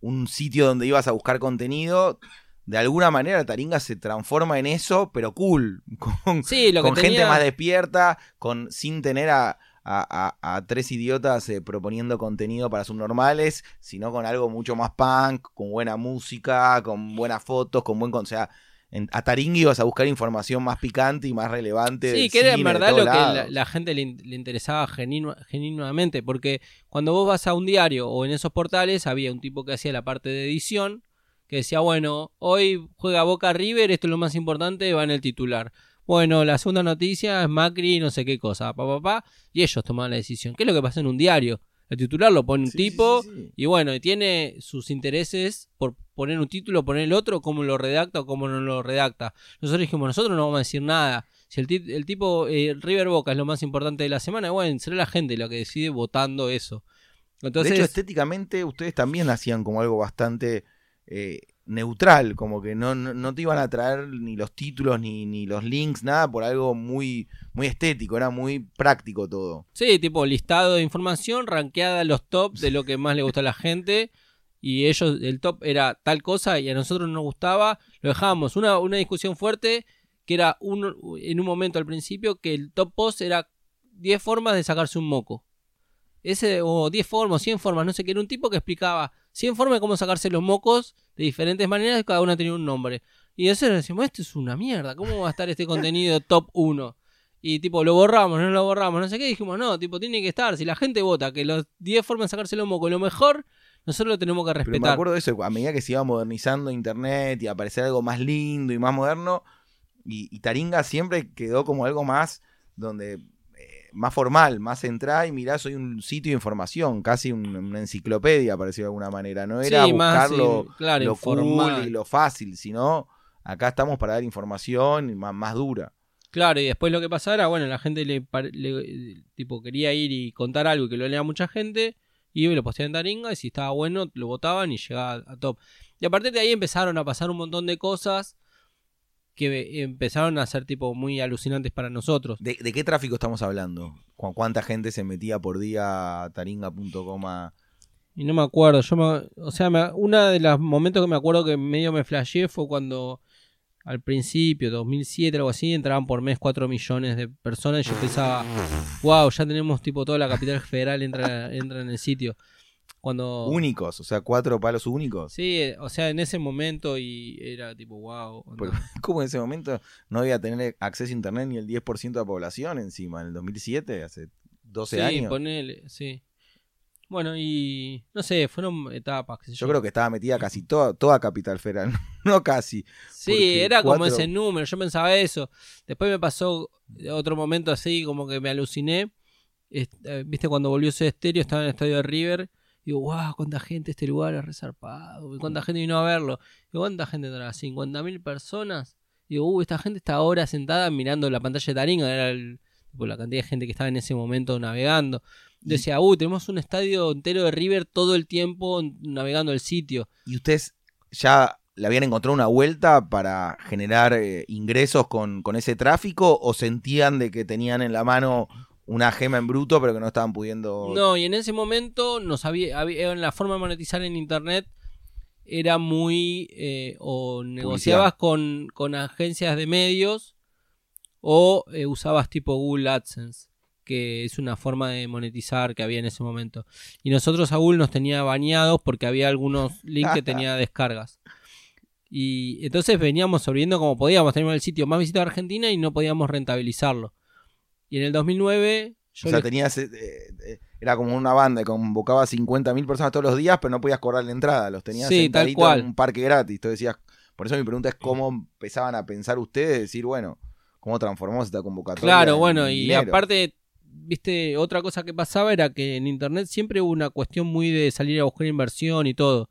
un sitio donde ibas a buscar contenido. De alguna manera Taringa se transforma en eso, pero cool. Con, con gente más despierta, con, sin tener a, a, tres idiotas eh, proponiendo contenido para subnormales, sino con algo mucho más punk, con buena música, con buenas fotos, con buen... O sea, en, a Taringa ibas a buscar información más picante y más relevante. Sí, que era en verdad lo que la, gente le, interesaba genuinamente, porque cuando vos vas a un diario o en esos portales había un tipo que hacía la parte de edición, que decía, bueno, hoy juega Boca River, esto es lo más importante, va en el titular. Bueno, la segunda noticia es Macri, no sé qué cosa, papá, pa, y ellos tomaban la decisión. ¿Qué es lo que pasa en un diario? El titular lo pone un tipo y bueno, tiene sus intereses por poner un título, poner el otro, cómo lo redacta o cómo no lo redacta. Nosotros dijimos, nosotros no vamos a decir nada. Si el, tipo eh, River Boca es lo más importante de la semana, bueno, será la gente la que decide votando eso. Entonces, de hecho, estéticamente ustedes también hacían como algo bastante eh, neutral, como que no, no, te iban a traer ni los títulos ni, ni los links, nada, por algo muy, muy estético, era muy práctico todo. Sí, tipo listado de información, rankeada los tops de lo que más le gusta a la gente. Y ellos, el top era tal cosa y a nosotros no nos gustaba, lo dejábamos. Una, una discusión fuerte que era en un momento al principio que el top post era 10 formas de sacarse un moco. Ese, o 10 formas, 100 formas, no sé qué, era un tipo que explicaba 100 formas de cómo sacarse los mocos de diferentes maneras, cada una tenía un nombre. Y eso decimos, esto es una mierda, ¿cómo va a estar este contenido top 1? Y tipo, lo borramos, no lo borramos, no sé qué, dijimos, no, tipo, tiene que estar, si la gente vota que los 10 formas de sacarse los mocos lo mejor, nosotros lo tenemos que respetar. me acuerdo de eso, a medida que se iba modernizando internet y aparecer algo más lindo y más moderno, y Taringa siempre quedó como algo más donde más formal, más central y mirá, soy un sitio de información, casi una enciclopedia, pareció de alguna manera. No era buscarlo lo cool y lo fácil, sino acá estamos para dar información más, más dura. Claro, y después lo que pasara, bueno, la gente le, tipo quería ir y contar algo y que lo lea mucha gente, y lo posteaba en Taringa y si estaba bueno lo votaban y llegaba a top. Y a partir de ahí empezaron a pasar un montón de cosas que empezaron a ser tipo muy alucinantes para nosotros. ¿De, qué tráfico estamos hablando? ¿Cuánta gente se metía por día a taringa.com? Y no me acuerdo, yo o sea, me, uno de los momentos que me acuerdo que medio me flasheé fue cuando al principio, 2007 algo así, entraban por mes 4 millones de personas y yo pensaba, wow, ya tenemos tipo toda la capital federal entra, entra en el sitio. Cuando... Únicos, o sea, cuatro palos únicos. Sí, o sea, en ese momento y era tipo, wow. ¿Cómo en ese momento no había tener acceso a internet ni el 10% de la población encima? En el 2007, hace 12 años. Sí, ponele, sí. Bueno, y no sé, fueron etapas. yo, creo que estaba metida casi toda, toda Capital Federal, no casi. Sí, era como ese número, yo pensaba eso. Después me pasó otro momento así, como que me aluciné. Eh, viste, cuando volvió ese estéreo, estaba en el estadio de River Digo, wow, cuánta gente este lugar es resarpado. cuánta gente vino a verlo. Digo, cuánta gente tendrá, 50.000 personas. Digo, uh, esta gente está ahora sentada mirando la pantalla de Taringa. Era el la cantidad de gente que estaba en ese momento navegando. Decía, uh, tenemos un estadio entero de River todo el tiempo navegando el sitio. ¿Y ustedes ya le habían encontrado una vuelta para generar eh, ingresos con, con, ese tráfico o sentían de que tenían en la mano una gema en bruto pero que no estaban pudiendo... No, y en ese momento nos había, había la forma de monetizar en Internet era muy... Eh, o negociabas con, con, agencias de medios o eh, usabas tipo Google AdSense que es una forma de monetizar que había en ese momento. Y nosotros a Google nos tenía bañados porque había algunos links que tenía descargas. Y entonces veníamos solviendo como podíamos. Teníamos el sitio más visitado de Argentina y no podíamos rentabilizarlo. Y en el 2009... Yo o sea, tenías... Eh, eh, era como una banda que convocaba 50.000 personas todos los días, pero no podías cobrar la entrada. Los tenías sí, tal cual. en un parque gratis. Entonces decías... Por eso mi pregunta es cómo empezaban a pensar ustedes, decir, bueno, cómo transformamos esta convocatoria. Claro, bueno, y aparte viste, otra cosa que pasaba era que en internet siempre hubo una cuestión muy de salir a buscar inversión y todo.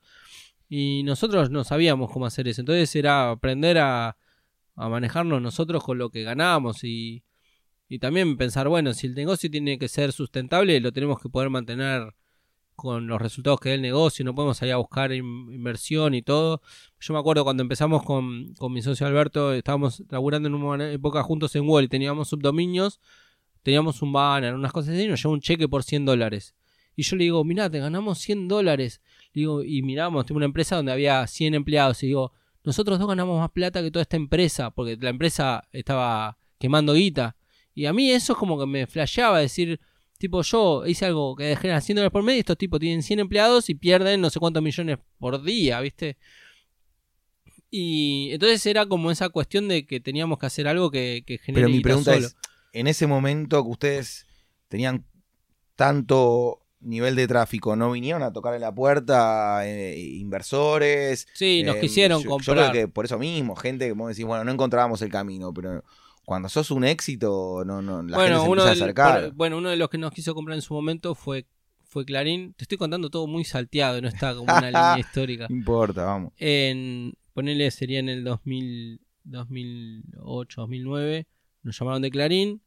Y nosotros no sabíamos cómo hacer eso. Entonces era aprender a, a manejarnos nosotros con lo que ganábamos y, y también pensar, bueno, si el negocio tiene que ser sustentable, lo tenemos que poder mantener con los resultados que da el negocio, no podemos salir a buscar inversión y todo. Yo me acuerdo cuando empezamos con, con mi socio Alberto, estábamos laburando en una época juntos en Wall y teníamos subdominios teníamos un banner, unas cosas así, y nos llegó un cheque por 100 dólares. Y yo le digo, mirá, te ganamos 100 dólares. Digo, y miramos, tengo una empresa donde había 100 empleados. Y digo, nosotros dos ganamos más plata que toda esta empresa, porque la empresa estaba quemando guita. Y a mí eso es como que me flasheaba decir, tipo, yo hice algo que genera 100 dólares por mes y estos tipos tienen 100 empleados y pierden no sé cuántos millones por día, ¿viste? Y entonces era como esa cuestión de que teníamos que hacer algo que, que genere Pero mi pregunta es, en ese momento que ustedes tenían tanto nivel de tráfico, ¿no vinieron a tocar en la puerta eh, inversores? Sí, nos eh, quisieron comprar. Yo creo que por eso mismo, gente que vos decís, bueno, no encontrábamos el camino, pero cuando sos un éxito, no, no, la gente se empieza a acercar. bueno, uno de los que nos quiso comprar en su momento fue fue Clarín. Te estoy contando todo muy salteado, no está como una línea histórica. No importa, vamos. En, ponele, sería en el 2000, 2008, 2009 nos llamaron de Clarín,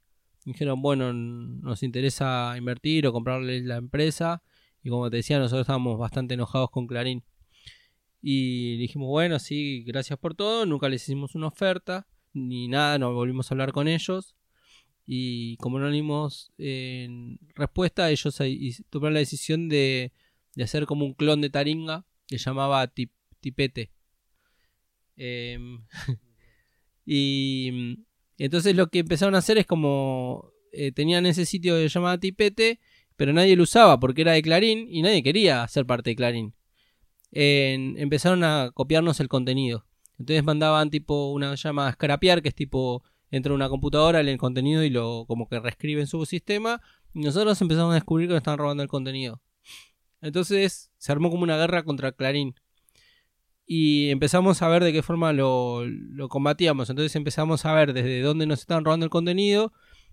dijeron, bueno, nos interesa invertir o comprarles la empresa. Y como te decía, nosotros estábamos bastante enojados con Clarín. Y dijimos, bueno, sí, gracias por todo. Nunca les hicimos una oferta, ni nada, no volvimos a hablar con ellos. Y como no dimos en respuesta, ellos tomaron la decisión de, hacer como un clon de Taringa que llamaba Tipete. Em, y entonces lo que empezaron a hacer es como eh, tenían ese sitio de llamada Tipete, pero nadie lo usaba porque era de Clarín y nadie quería ser parte de Clarín. empezaron a copiarnos el contenido. Entonces mandaban tipo una llamada scrapear, que es tipo entra una computadora, lee el contenido y lo como que reescribe en su sistema. Y nosotros empezamos a descubrir que nos estaban robando el contenido. Entonces se armó como una guerra contra Clarín y empezamos a ver de qué forma lo, combatíamos. Entonces empezamos a ver desde dónde nos estaban robando el contenido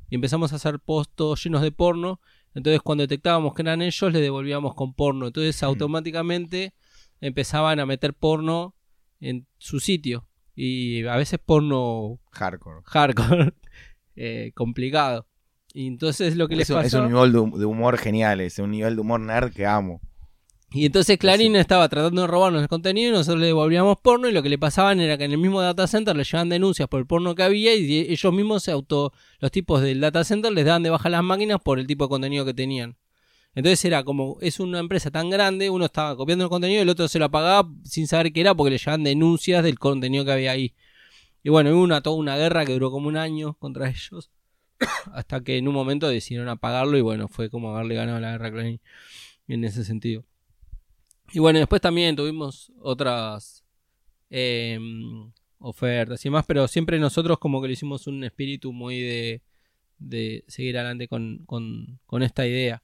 y empezamos a hacer postos llenos de porno. Entonces cuando detectábamos que eran ellos, le devolvíamos con porno. Entonces mm. automáticamente empezaban a meter porno en su sitio. Y a veces porno hardcore. Hardcore. Eh, complicado. Y entonces lo que les pasó... Es un nivel de humor genial, es un nivel de humor nerd que amo. Y entonces Clarín estaba tratando de robarnos el contenido y nosotros le devolvíamos porno y lo que le pasaban era que en el mismo data center le llevaban denuncias por el porno que había y ellos mismos se auto, los tipos del data center les daban de baja las máquinas por el tipo de contenido que tenían. Entonces era como, es una empresa tan grande, uno estaba copiando el contenido y el otro se lo apagaba sin saber qué era porque le llevaban denuncias del contenido que había ahí. Y bueno, hubo una, toda una guerra que duró como un año contra ellos. hasta que en un momento decidieron apagarlo y bueno, fue como haberle ganado la guerra a Clarín en ese sentido. Y bueno, después también tuvimos otras em, ofertas y más, pero siempre nosotros como que le hicimos un espíritu muy de, de seguir adelante con, con, esta idea.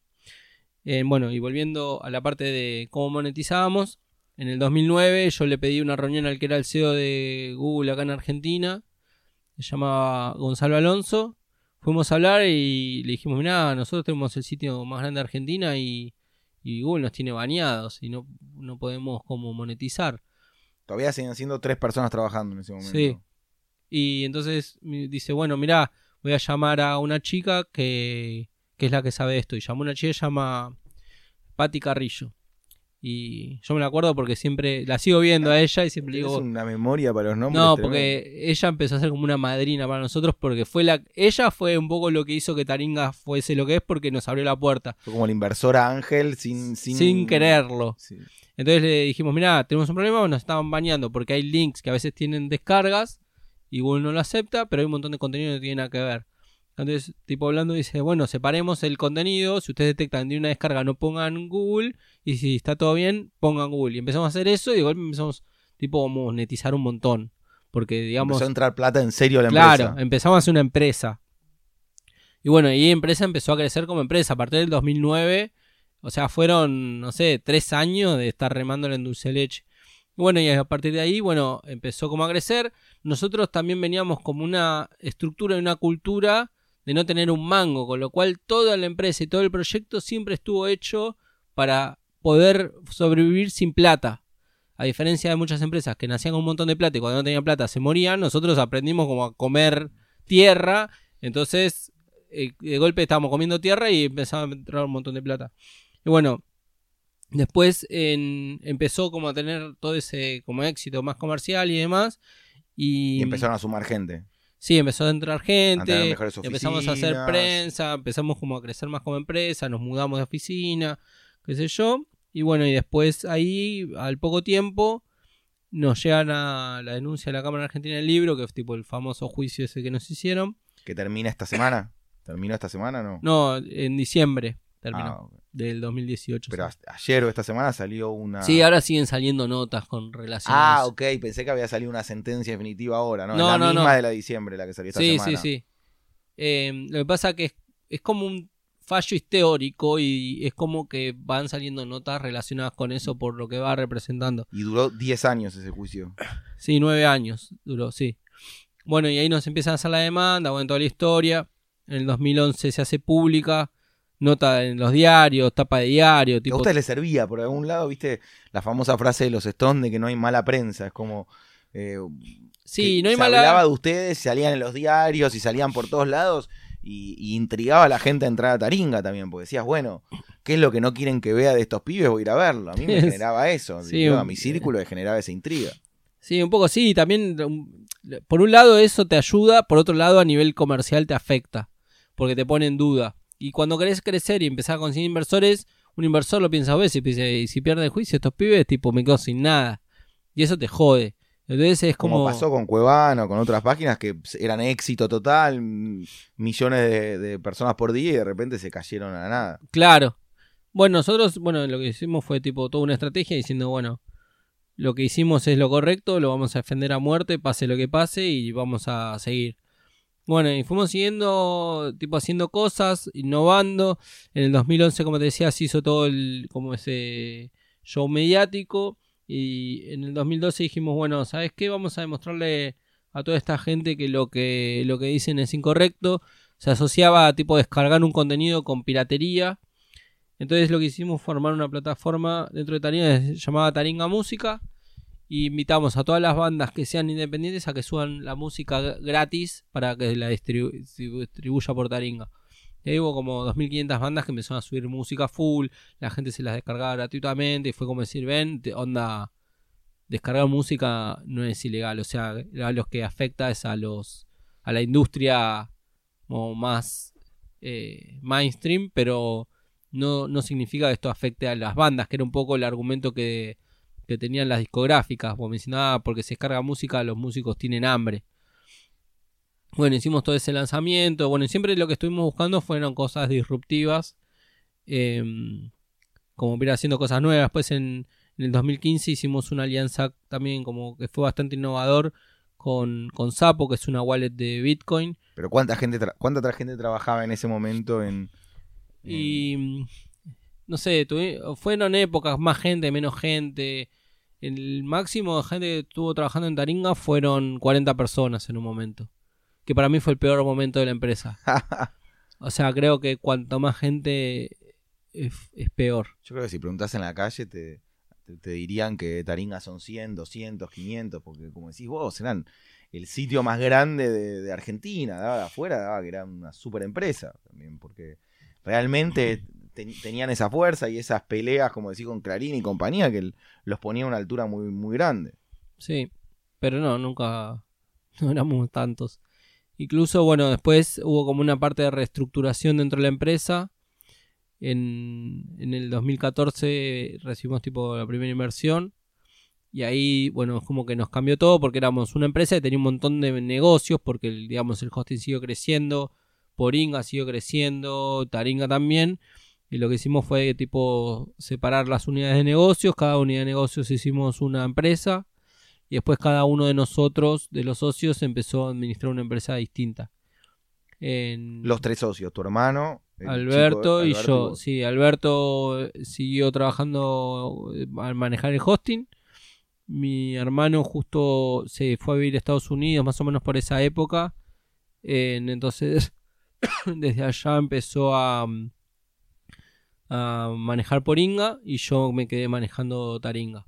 Eh, bueno, y volviendo a la parte de cómo monetizábamos, en el 2009 yo le pedí una reunión al que era el CEO de Google acá en Argentina, se llamaba Gonzalo Alonso. Fuimos a hablar y le dijimos, mira, nosotros tenemos el sitio más grande de Argentina y y Google nos tiene baneados y no, no podemos como monetizar. Todavía siguen siendo tres personas trabajando en ese momento. Sí. Y entonces dice, bueno, mirá, voy a llamar a una chica que, que es la que sabe esto. Y llamó a una chica llama Patti Carrillo. Y yo me la acuerdo porque siempre la sigo viendo a ella y siempre ¿Tienes digo... una memoria para los nombres? No, porque ella empezó a ser como una madrina para nosotros porque fue la ella fue un poco lo que hizo que Taringa fuese lo que es porque nos abrió la puerta Fue como la inversora Ángel sin... Sin, sin quererlo. Sí. Entonces le dijimos, mira, tenemos un problema, nos estaban bañando porque hay links que a veces tienen descargas y Google no lo acepta, pero hay un montón de contenido que no tiene nada que ver. Entonces, tipo hablando, dice, bueno, separemos el contenido, si ustedes detectan de una descarga no pongan Google y si está todo bien, pongan Google. Y empezamos a hacer eso y de golpe empezamos, tipo, a monetizar un montón. Porque, digamos, Empezó a entrar plata en serio a la Claro, empresa. empezamos a hacer una empresa. Y bueno, y empresa empezó a crecer como empresa. A partir del 2009, o sea, fueron, no sé, tres años de estar remándole en dulce leche. Y bueno, y a partir de ahí, bueno, empezó como a crecer. Nosotros también veníamos como una estructura y una cultura de no tener un mango, con lo cual toda la empresa y todo el proyecto siempre estuvo hecho para poder sobrevivir sin plata. A diferencia de muchas empresas que nacían con un montón de plata y cuando no tenían plata se morían, nosotros aprendimos como a comer tierra. Entonces, eh, de golpe estábamos comiendo tierra y empezaba a entrar un montón de plata. Y bueno, después empezó como a tener todo ese como éxito más comercial y demás. Y, Y empezaron a sumar gente. Sí, empezó a entrar gente, empezamos a hacer prensa, empezamos como a crecer más como empresa, nos mudamos de oficina, qué sé yo. Y bueno, y después ahí, al poco tiempo, nos llegan a la denuncia de la Cámara Argentina del Libro, que es tipo el famoso juicio ese que nos hicieron. Que termina esta semana. ¿Terminó esta semana no? No, en diciembre terminó, Ah, ok. del 2018. pero sí. ayer o esta semana salió una. Sí, ahora siguen saliendo notas con relación Ah, ok, pensé que había salido una sentencia definitiva ahora, ¿no? No, la no, misma no. de la de diciembre, la que salió esta Sí, semana. sí, sí. Eh, lo que pasa que es, es como un fallo histórico y es como que van saliendo notas relacionadas con eso por lo que va representando. Y duró 10 años ese juicio. Sí, nueve años duró, sí. Bueno, y ahí nos empiezan a hacer la demanda, bueno, toda la historia. En el 2011 se hace pública, nota en los diarios, tapa de diario, a tipo... ustedes les servía, por algún lado, viste, la famosa frase de los Stones de que no hay mala prensa. Es como. eh, Sí, no hay se mala... hablaba de ustedes, salían en los diarios y salían por todos lados. Y, y intrigaba a la gente a entrar a Taringa también, porque decías, bueno, ¿qué es lo que no quieren que vea de estos pibes? Voy a ir a verlo. A mí me generaba eso. Sí, a mi círculo le generaba esa intriga. Sí, un poco sí, también por un lado eso te ayuda, por otro lado a nivel comercial te afecta, porque te pone en duda. Y cuando querés crecer y empezar a conseguir inversores, un inversor lo piensa a veces y dice, "Y si pierde el juicio estos pibes, tipo, me quedo sin nada. Y eso te jode. Entonces es Como como... pasó con Cuevano, con otras páginas que eran éxito total, millones de, de personas por día y de repente se cayeron a la nada. Claro. Bueno, nosotros, bueno, lo que hicimos fue tipo toda una estrategia diciendo, bueno, lo que hicimos es lo correcto, lo vamos a defender a muerte, pase lo que pase y vamos a seguir. Bueno, y fuimos siguiendo, tipo haciendo cosas, innovando. En el 2011, como te decía, se hizo todo el, como ese show mediático. Y en el 2012 dijimos, bueno, ¿sabes qué? Vamos a demostrarle a toda esta gente que lo que, lo que dicen es incorrecto. Se asociaba a tipo descargar un contenido con piratería. Entonces lo que hicimos fue formar una plataforma dentro de Taringa llamada Taringa Música. Y invitamos a todas las bandas que sean independientes a que suban la música gratis para que la distribu- distribu- distribuya por Taringa. Y ahí hubo como 2.500 bandas que empezaron a subir música full, la gente se las descargaba gratuitamente y fue como decir, ven, onda, descargar música no es ilegal, o sea, a los que afecta es a los a la industria más eh, mainstream, pero no, no significa que esto afecte a las bandas, que era un poco el argumento que, que tenían las discográficas, como mencionaba, porque se descarga música, los músicos tienen hambre. Bueno, hicimos todo ese lanzamiento. Bueno, siempre lo que estuvimos buscando fueron cosas disruptivas. eh, como ir haciendo cosas nuevas. Después en, en el 2015 hicimos una alianza también como que fue bastante innovador con, con Sapo, que es una wallet de Bitcoin. Pero ¿cuánta gente, cuánta otra gente trabajaba en ese momento en... en- Y no sé, fueron épocas, más gente, menos gente. El máximo de gente que estuvo trabajando en Taringa fueron 40 personas en un momento. Que para mí fue el peor momento de la empresa. O sea, creo que cuanto más gente es, es peor. Yo creo que si preguntas en la calle te, te, te dirían que Taringa son 100, 200, 500, porque como decís vos, eran, el sitio más grande de, Argentina, daba de afuera, daba que era una super empresa también, porque realmente tenían esa fuerza y esas peleas, como decía, con Clarín y compañía, que los ponía a una altura muy, muy grande. Sí, pero no, nunca, no éramos tantos. Incluso, bueno, después hubo como una parte de reestructuración dentro de la empresa. En, en el 2014 recibimos tipo la primera inversión y ahí, bueno, es como que nos cambió todo porque éramos una empresa que tenía un montón de negocios porque, digamos, el hosting siguió creciendo, Poringa siguió creciendo, Taringa también. Y lo que hicimos fue tipo separar las unidades de negocios, cada unidad de negocios hicimos una empresa y después cada uno de nosotros, de los socios, empezó a administrar una empresa distinta. Los tres socios, tu hermano, Alberto y yo. Sí, Alberto eh, siguió trabajando eh, al manejar el hosting mi hermano justo se fue a vivir a Estados Unidos más o menos por esa época. entonces, desde allá empezó a, a manejar Poringa y yo me quedé manejando Taringa.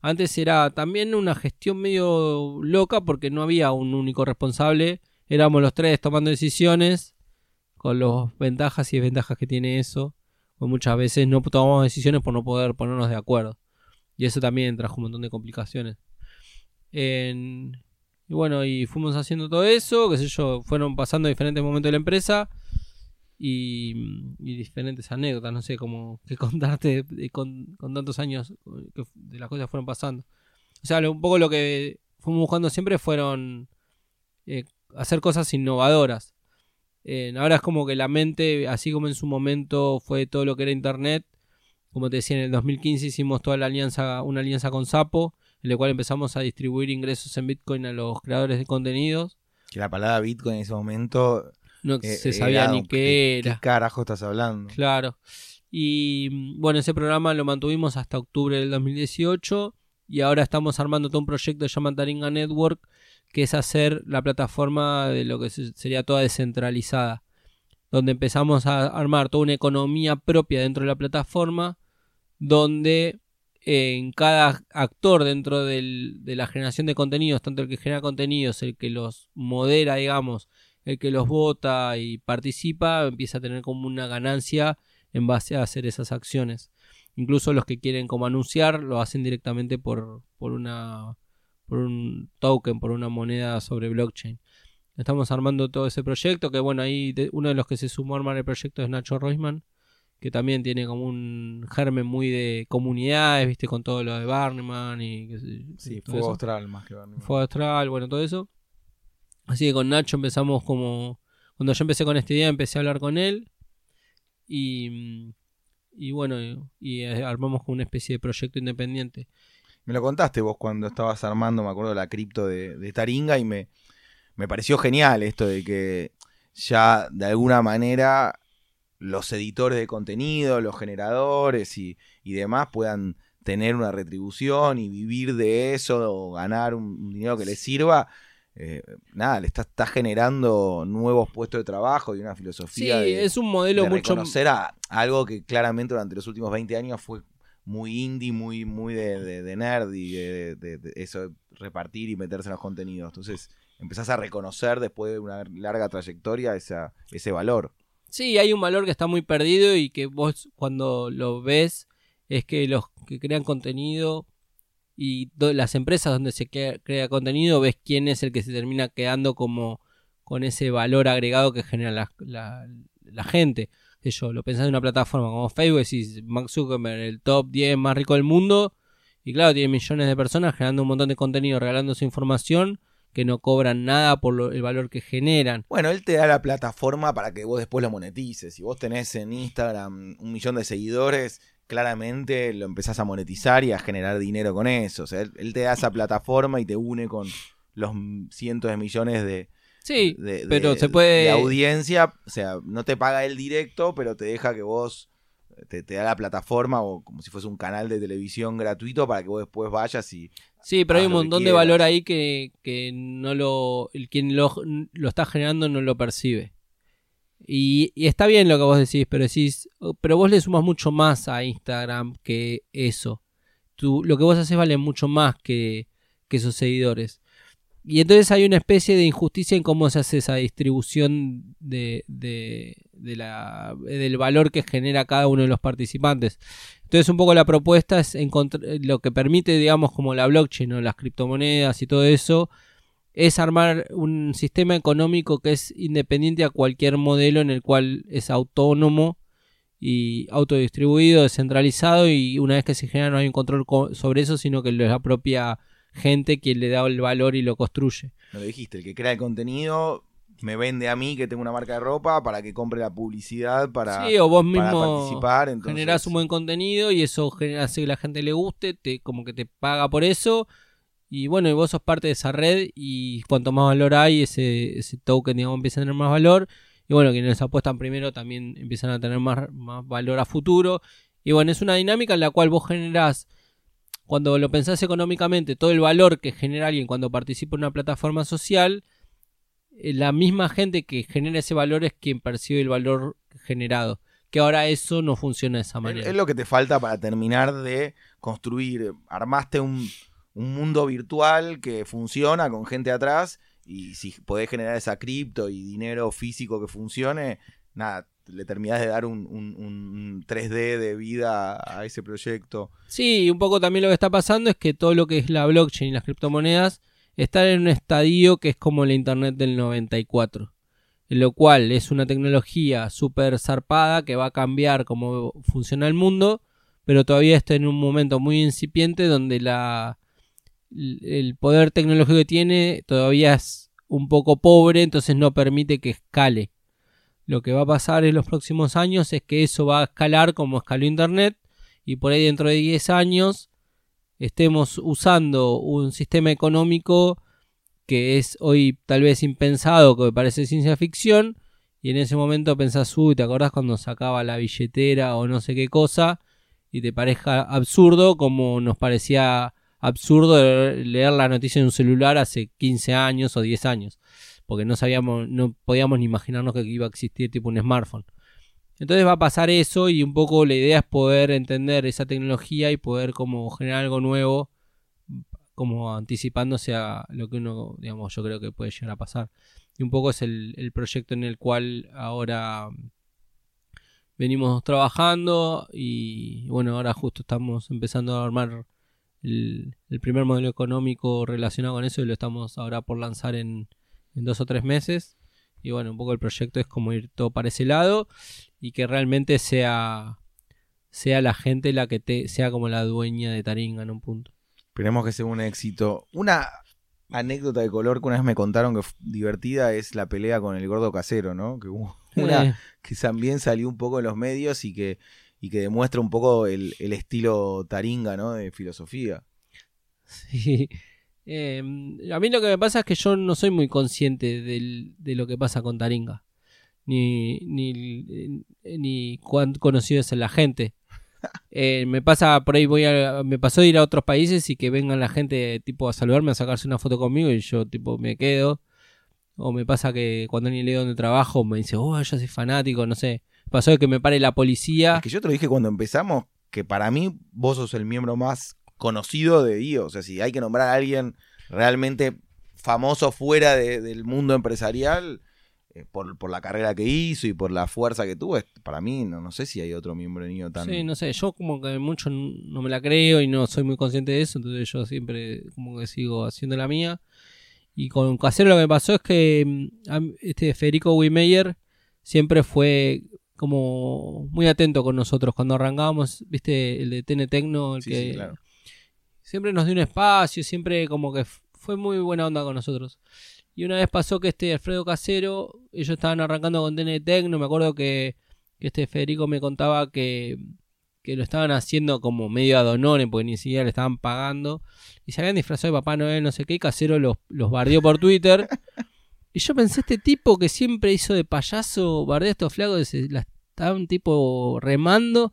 Antes era también una gestión medio loca porque no había un único responsable. Éramos los tres tomando decisiones con las ventajas y desventajas que tiene eso. Pues muchas veces no tomamos decisiones por no poder ponernos de acuerdo. Y eso también trajo un montón de complicaciones. y bueno, y fuimos haciendo todo eso, qué sé yo, fueron pasando diferentes momentos de la empresa y, diferentes anécdotas, no sé cómo que contarte con, tantos años de las cosas fueron pasando. O sea, un poco lo que fuimos buscando siempre fueron eh, hacer cosas innovadoras. ahora es como que la mente, así como en su momento fue todo lo que era Internet, como te decía, en el 2015 hicimos toda la alianza, una alianza con Sapo, en la cual empezamos a distribuir ingresos en Bitcoin a los creadores de contenidos. Que la palabra Bitcoin en ese momento no eh, se sabía ni qué era. ¿Qué carajo estás hablando? Claro. Y bueno, ese programa lo mantuvimos hasta octubre del 2018 y ahora estamos armando todo un proyecto llamado Taringa Network, que es hacer la plataforma de lo que sería toda descentralizada donde empezamos a armar toda una economía propia dentro de la plataforma, donde eh, en cada actor dentro de la generación de contenidos, tanto el que genera contenidos, el que los modera, digamos, el que los vota y participa, empieza a tener como una ganancia en base a hacer esas acciones. Incluso los que quieren como anunciar lo hacen directamente por, por una por un token, por una moneda sobre blockchain. Estamos armando todo ese proyecto, que bueno, ahí uno de los que se sumó a armar el proyecto es Nacho Roisman, que también tiene como un germen muy de comunidades, viste, con todo lo de Barneyman y... sí, Fuego Austral más que Barneyman. Fuego Austral, bueno, todo eso. Así que con Nacho empezamos como... Cuando yo empecé con esta idea, empecé a hablar con él y... Y bueno, y, eh, armamos como una especie de proyecto independiente. Me lo contaste vos cuando estabas armando, me acuerdo, la cripto de, de Taringa y me me pareció genial esto de que ya de alguna manera los editores de contenido, los generadores y, demás puedan tener una retribución y vivir de eso o ganar un, dinero que les sirva. Eh, nada, le está, está, generando nuevos puestos de trabajo y una filosofía. Sí, es un modelo de mucho. Reconocer a algo que claramente durante los últimos 20 años fue muy indie, muy, muy de, de, nerd y de, de, eso, repartir y meterse en los contenidos. Entonces, empezás a reconocer después de una larga trayectoria esa, ese valor. Sí, hay un valor que está muy perdido y que vos cuando lo ves es que los que crean contenido y las empresas donde se crea, contenido ves quién es el que se termina quedando como con ese valor agregado que genera la, gente. Yo lo pensás en una plataforma como Facebook, decís Mark Zuckerberg, el top 10 más rico del mundo, y claro, tiene millones de personas generando un montón de contenido, regalando su información, que no cobran nada por el valor que generan. Bueno, él te da la plataforma para que vos después lo monetices. Si vos tenés en Instagram un millón de seguidores, claramente lo empezás a monetizar y a generar dinero con eso. O sea, él, te da esa plataforma y te une con los cientos de millones de, Sí, pero se puede. De audiencia, o sea, no te paga el directo, pero te deja que vos. Te, te, da la plataforma o como si fuese un canal de televisión gratuito para que vos después vayas y Sí, pero hay un montón de valor ahí que, que no lo, quien lo, lo, está generando no lo percibe. Y, y, está bien lo que vos decís, pero decís, oh, pero vos le sumas mucho más a Instagram que eso. Tú, lo que vos haces vale mucho más que, que esos seguidores. y entonces hay una especie de injusticia en cómo se hace esa distribución de, de, de la, del valor que genera cada uno de los participantes. Entonces un poco la propuesta es lo que permite, digamos, como la blockchain o las criptomonedas y todo eso, es armar un sistema económico que es independiente a cualquier modelo en el cual es autónomo y autodistribuido, descentralizado y una vez que se genera no hay un control sobre eso, sino que es la propia gente quien le da el valor y lo construye. Lo dijiste, el que crea el contenido me vende a mí que tengo una marca de ropa para que compre la publicidad para, sí, o vos mismo participar. Generás un buen contenido y eso hace que la gente le guste, te, como que te paga por eso. Y bueno, y vos sos parte de esa red y cuanto más valor hay, ese, ese token digamos, empieza a tener más valor. Y bueno, quienes apuestan primero también empiezan a tener más, más valor a futuro. Y bueno, es una dinámica en la cual vos generás cuando lo pensás económicamente, todo el valor que genera alguien cuando participa en una plataforma social, eh, la misma gente que genera ese valor es quien percibe el valor generado. Que ahora eso no funciona de esa manera. Es lo que te falta para terminar de construir. Armaste un, un mundo virtual que funciona con gente atrás y si podés generar esa cripto y dinero físico que funcione, nada, le terminás de dar un, un, 3D de vida a ese proyecto. Sí, un poco también lo que está pasando es que todo lo que es la blockchain y las criptomonedas están en un estadio que es como la Internet del 94. En lo cual es una tecnología súper zarpada que va a cambiar cómo funciona el mundo, pero todavía está en un momento muy incipiente donde la, el poder tecnológico que tiene todavía es un poco pobre, entonces no permite que escale lo que va a pasar en los próximos años es que eso va a escalar como escaló Internet y por ahí dentro de 10 años estemos usando un sistema económico que es hoy tal vez impensado, que parece ciencia ficción, y en ese momento pensás, uy, ¿te acordás cuando sacaba la billetera o no sé qué cosa? Y te parezca absurdo como nos parecía absurdo leer la noticia en un celular hace 15 años o 10 años porque no sabíamos, no podíamos ni imaginarnos que iba a existir tipo un smartphone. Entonces va a pasar eso y un poco la idea es poder entender esa tecnología y poder como generar algo nuevo, como anticipándose a lo que uno, digamos, yo creo que puede llegar a pasar. Y un poco es el, proyecto en el cual ahora venimos trabajando y bueno, ahora justo estamos empezando a armar el, el primer modelo económico relacionado con eso y lo estamos ahora por lanzar en, en dos o tres meses. Y bueno, un poco el proyecto es como ir todo para ese lado y que realmente sea, sea la gente la que te, sea como la dueña de Taringa en un punto. Esperemos que sea un éxito. Una anécdota de color que una vez me contaron que fue divertida es la pelea con el gordo casero, ¿no? Que una eh. que también salió un poco en los medios y que, y que demuestra un poco el, el estilo Taringa, ¿no? De filosofía. Sí, eh, a mí lo que me pasa es que yo no soy muy consciente de lo que pasa con Taringa. Ni, ni, ni cuán conocido es la gente. Eh, me pasa por ahí voy a, me pasó de ir a otros países y que vengan la gente tipo a saludarme a sacarse una foto conmigo y yo tipo me quedo o me pasa que cuando ni leo donde trabajo me dice oh yo soy fanático no sé pasó de que me pare la policía es que yo te lo dije cuando empezamos que para mí vos sos el miembro más conocido de IO. O sea, si hay que nombrar a alguien realmente famoso fuera del mundo empresarial, eh, por, la carrera que hizo y por la fuerza que tuvo, para mí no, no sé si hay otro miembro de IO tan... Sí, no sé, yo como que mucho no me la creo y no soy muy consciente de eso, entonces yo siempre como que sigo haciendo la mía. Y con Casero lo que me pasó es que mm, este Federico Wimeyer siempre fue como muy atento con nosotros cuando arrancábamos, viste, el de TN Tecno, el que claro siempre nos dio un espacio, siempre como que fue muy buena onda con nosotros. Y una vez pasó que este Alfredo Casero, ellos estaban arrancando con DN Tecno, me acuerdo que, este Federico me contaba que, que lo estaban haciendo como medio adonone, porque ni siquiera le estaban pagando. Y se habían disfrazado de Papá Noel, no sé qué, y Casero los, los bardeó por Twitter. y yo pensé, este tipo que siempre hizo de payaso, bardea estos flacos, la estaba un tipo remando,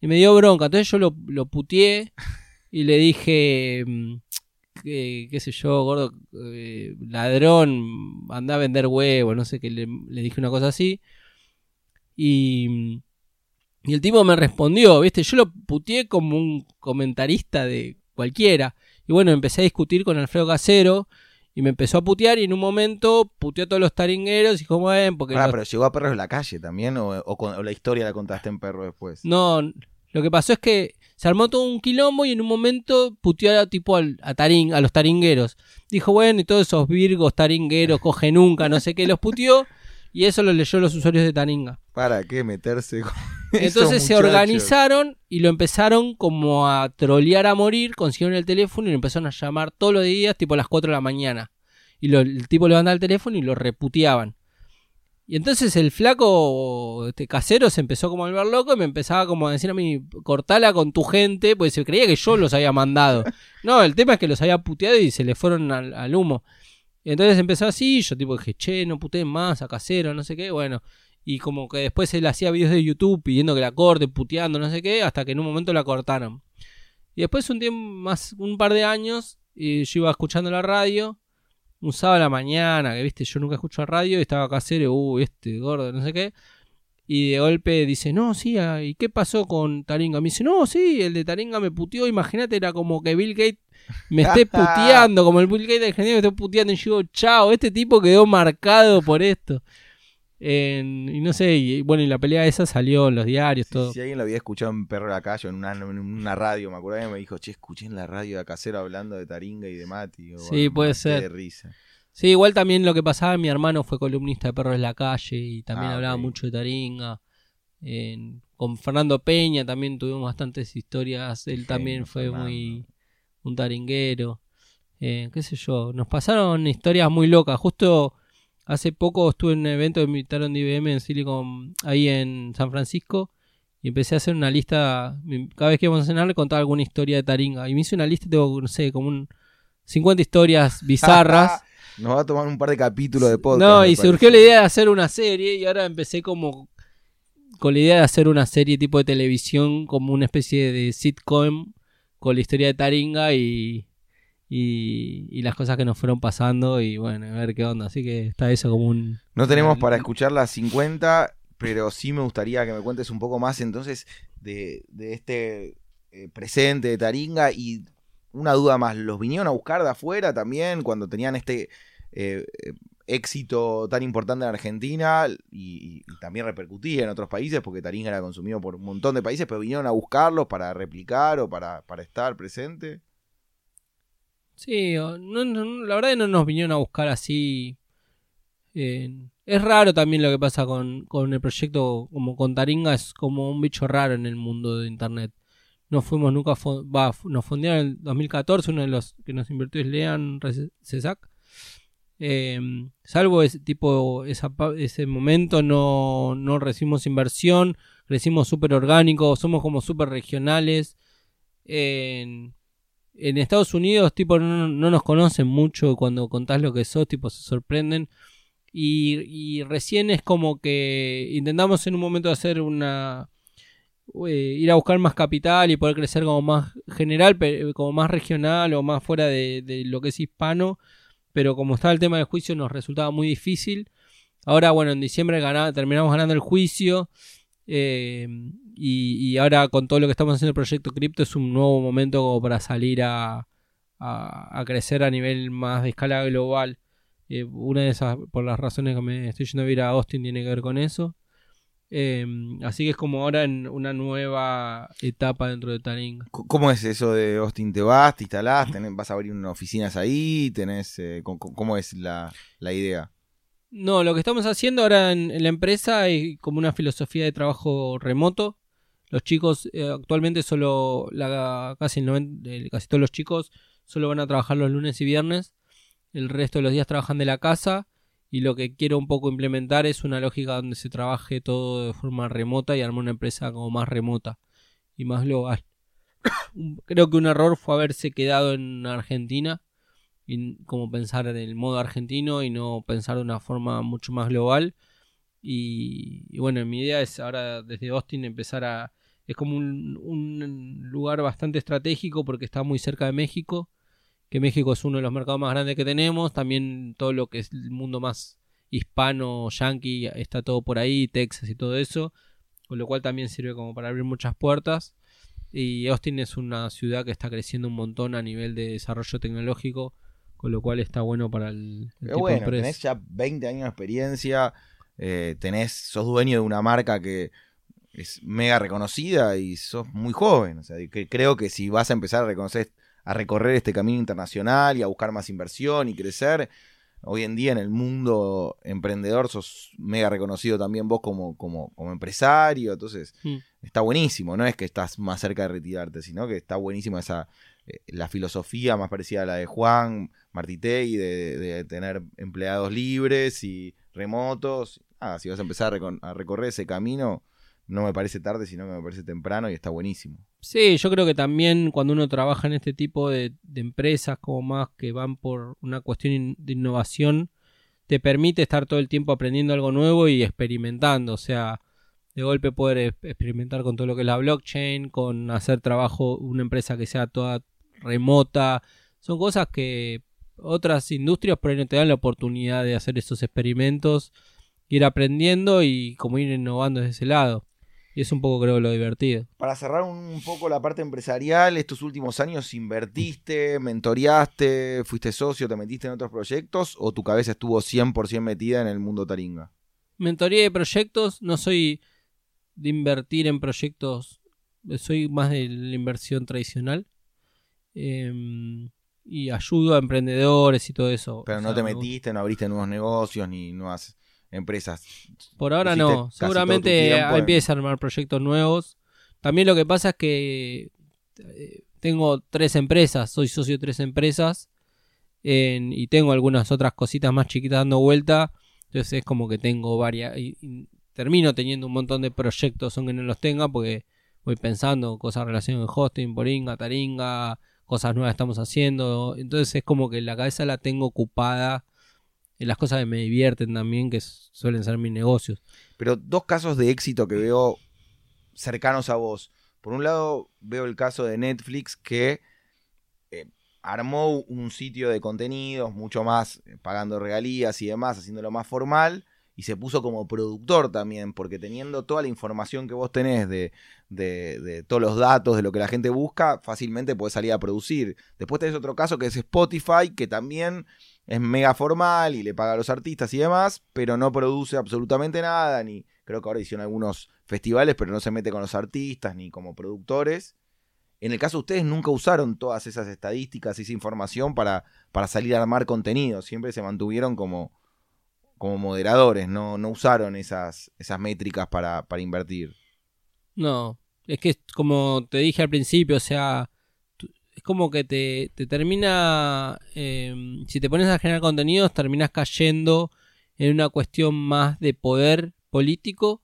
y me dio bronca. Entonces yo lo, lo puteé y le dije, que, qué sé yo, gordo, eh, ladrón, anda a vender huevos, no sé qué, le, dije una cosa así. Y, y el tipo me respondió, viste, yo lo puteé como un comentarista de cualquiera. Y bueno, empecé a discutir con Alfredo Casero. Y me empezó a putear y en un momento puteó a todos los taringueros y como ven, porque... Ah, los- pero llegó a Perros de la Calle también, o, o con- o la historia la contaste en Perro después. No, lo que pasó es que se armó todo un quilombo y en un momento puteó a, tipo al- a, tarin- a los taringueros. Dijo, bueno, y todos esos virgos taringueros, coge nunca, no sé qué, los puteó y eso lo leyó los usuarios de Taringa. ¿Para qué meterse con Entonces se organizaron y lo empezaron como a trolear a morir, consiguieron el teléfono y lo empezaron a llamar todos los días, tipo a las 4 de la mañana. Y lo- el tipo levantaba el teléfono y lo reputeaban. Y entonces el flaco este, casero se empezó como a volver loco y me empezaba como a decir a mí, cortala con tu gente, pues se creía que yo los había mandado. No, el tema es que los había puteado y se le fueron al, al humo. Y entonces empezó así, yo tipo dije, che, no puteen más a casero, no sé qué, bueno. Y como que después él hacía videos de YouTube pidiendo que la corte, puteando, no sé qué, hasta que en un momento la cortaron. Y después un tiempo más, un par de años, y yo iba escuchando la radio, un sábado a la mañana, que viste, yo nunca escucho la radio, y estaba casero, uy, este gordo, no sé qué. Y de golpe dice, no, sí, ah, ¿y qué pasó con Taringa? Me dice, no, sí, el de Taringa me puteó, imagínate, era como que Bill Gates me esté puteando, como el Bill Gates de Argentina me esté puteando, y yo digo, chao, este tipo quedó marcado por esto. En- y no sé, y bueno, y la pelea esa salió en los diarios, todo. Si alguien lo había escuchado en Perro de la Calle, en una, en una radio, me acuerdo que me dijo, che, escuché en la radio a Casero hablando de Taringa y de Mati. Digo, Sí, puede ser. de risa. Sí, igual también lo que pasaba, mi hermano fue columnista de Perros en la Calle y también Ah, hablaba mucho de Taringa. En- con Fernando Peña también tuvimos bastantes historias, él Genio, también fue Fernando. muy un taringuero. Eh, qué sé yo, nos pasaron historias muy locas. Justo hace poco estuve en un evento que me invitaron de IBM en Silicon, ahí en San Francisco, y empecé a hacer una lista. Cada vez que íbamos a cenar le contaba alguna historia de Taringa. Y me hice una lista, tengo, no sé, como un 50 historias bizarras. Nos va a tomar un par de capítulos de podcast. No, y surgió la idea de hacer una serie y ahora empecé como con la idea de hacer una serie tipo de televisión como una especie de sitcom con la historia de Taringa y, y, y las cosas que nos fueron pasando y bueno, a ver qué onda. Así que está eso como un... No tenemos para escuchar las 50, pero sí me gustaría que me cuentes un poco más entonces de, de este eh, presente de Taringa y una duda más, ¿los vinieron a buscar de afuera también cuando tenían este eh, eh, éxito tan importante en Argentina y, y también repercutía en otros países porque Taringa era consumido por un montón de países, pero vinieron a buscarlos para replicar o para, para estar presente? Sí, la verdad que no nos vinieron a buscar así. es raro también lo que pasa con, con el proyecto, como con Taringa, es como un bicho raro en el mundo de Internet. No fuimos nunca, va, nos fundieron en el 2014, uno de los que nos invirtió es Lean Cesac. Eh, salvo ese tipo, ese momento, no, no recibimos inversión, crecimos súper orgánicos, somos como súper regionales. En Estados Unidos, tipo, no, no nos conocen mucho cuando contás lo que sos, tipo, se sorprenden. Y, recién es como que intentamos en un momento hacer una. eh, ir a buscar más capital y poder crecer como más general, pe- como más regional o más fuera de, lo que es hispano. Pero como estaba el tema del juicio, nos resultaba muy difícil. Ahora, bueno, en diciembre gana- terminamos ganando el juicio. eh, y, y ahora con todo lo que estamos haciendo el proyecto cripto es un nuevo momento como para salir a, a, a crecer a nivel más de escala global. Eh, una de esas, por las razones que me estoy yendo a vivir a Austin, tiene que ver con eso. Eh, así que es como ahora en una nueva etapa dentro de Taringa. C- ¿Cómo es eso de Austin? ¿Te vas, te instalás, tenés- vas a abrir unas oficinas ahí? tenés eh, ¿Cómo es la, la idea? No, lo que estamos haciendo ahora en, en la empresa es como una filosofía de trabajo remoto. Los chicos, eh, actualmente solo, la, casi, el 90 casi todos los chicos solo van a trabajar los lunes y viernes. El resto de los días trabajan de la casa. Y lo que quiero un poco implementar es una lógica donde se trabaje todo de forma remota y armar una empresa como más remota y más global. Creo que un error fue haberse quedado en Argentina y como pensar en el modo argentino y no pensar de una forma mucho más global. Y, y bueno, mi idea es ahora desde Austin empezar a... Es como un, un lugar bastante estratégico porque está muy cerca de México, que México es uno de los mercados más grandes que tenemos, también todo lo que es el mundo más hispano, yankee, está todo por ahí, Texas y todo eso, con lo cual también sirve como para abrir muchas puertas. Y Austin es una ciudad que está creciendo un montón a nivel de desarrollo tecnológico Con lo cual está bueno para el, el tipo bueno, de empresa. tenés ya 20 años de experiencia, eh, tenés, sos dueño de una marca que es mega reconocida y sos muy joven. O sea, que creo que si vas a empezar a reconocer, a recorrer este camino internacional y a buscar más inversión y crecer, hoy en día en el mundo emprendedor sos mega reconocido también vos como, como, como empresario. Entonces, Mm. está buenísimo. No es que estás más cerca de retirarte, sino que está buenísimo esa eh, la filosofía más parecida a la de Juan Martitei de, de tener empleados libres y remotos. Ah, si vas a empezar a recorrer ese camino, no me parece tarde, sino que me parece temprano y está buenísimo. Sí, yo creo que también cuando uno trabaja en este tipo de, empresas como más que van por una cuestión de innovación, te permite estar todo el tiempo aprendiendo algo nuevo y experimentando. O sea, de golpe poder experimentar con todo lo que es la blockchain, con hacer trabajo, una empresa que sea toda remota. Son cosas que otras industrias por ahí no te dan la oportunidad de hacer esos experimentos, ir aprendiendo y como ir innovando desde ese lado. Y es un poco creo lo divertido. Para cerrar un poco la parte empresarial, estos últimos años invertiste, mentoreaste, fuiste socio, te metiste en otros proyectos o tu cabeza estuvo 100% metida en el mundo taringa. mentoría de proyectos, no soy de invertir en proyectos, soy más de la inversión tradicional. Em, y ayudo a emprendedores y todo eso. Pero O no te metiste, no abriste nuevos negocios ni nuevas empresas. Por ahora no. Seguramente tiempo empieza a armar proyectos nuevos. También lo que pasa es que eh, tengo tres empresas, soy socio de tres empresas en- y tengo algunas otras cositas más chiquitas dando vuelta. Entonces es como que tengo varias. Y, y termino teniendo un montón de proyectos, aunque no los tenga, porque voy pensando cosas relacionadas con hosting, Poringa, Taringa, cosas nuevas estamos haciendo. Entonces es como que la cabeza la tengo ocupada las cosas que me divierten también, que suelen ser mis negocios. Pero dos casos de éxito que veo cercanos a vos. Por un lado, veo el caso de Netflix que eh, armó un sitio de contenidos mucho más eh, pagando regalías y demás, haciéndolo más formal. Y se puso como productor también, porque teniendo toda la información que vos tenés de, de- de todos los datos, de lo que la gente busca, fácilmente podés salir a producir. Después tenés otro caso que es Spotify, que también es mega formal y le paga a los artistas y demás, pero no produce absolutamente nada, ni creo que ahora hicieron algunos festivales, pero no se mete con los artistas ni como productores. En el caso de ustedes nunca usaron todas esas estadísticas esa información para, para salir a armar contenido, siempre se mantuvieron como, como moderadores, no, no usaron esas, esas métricas para, para invertir. No, es que como te dije al principio, o sea, como que te, te termina, eh, si te pones a generar contenidos, terminas cayendo en una cuestión más de poder político,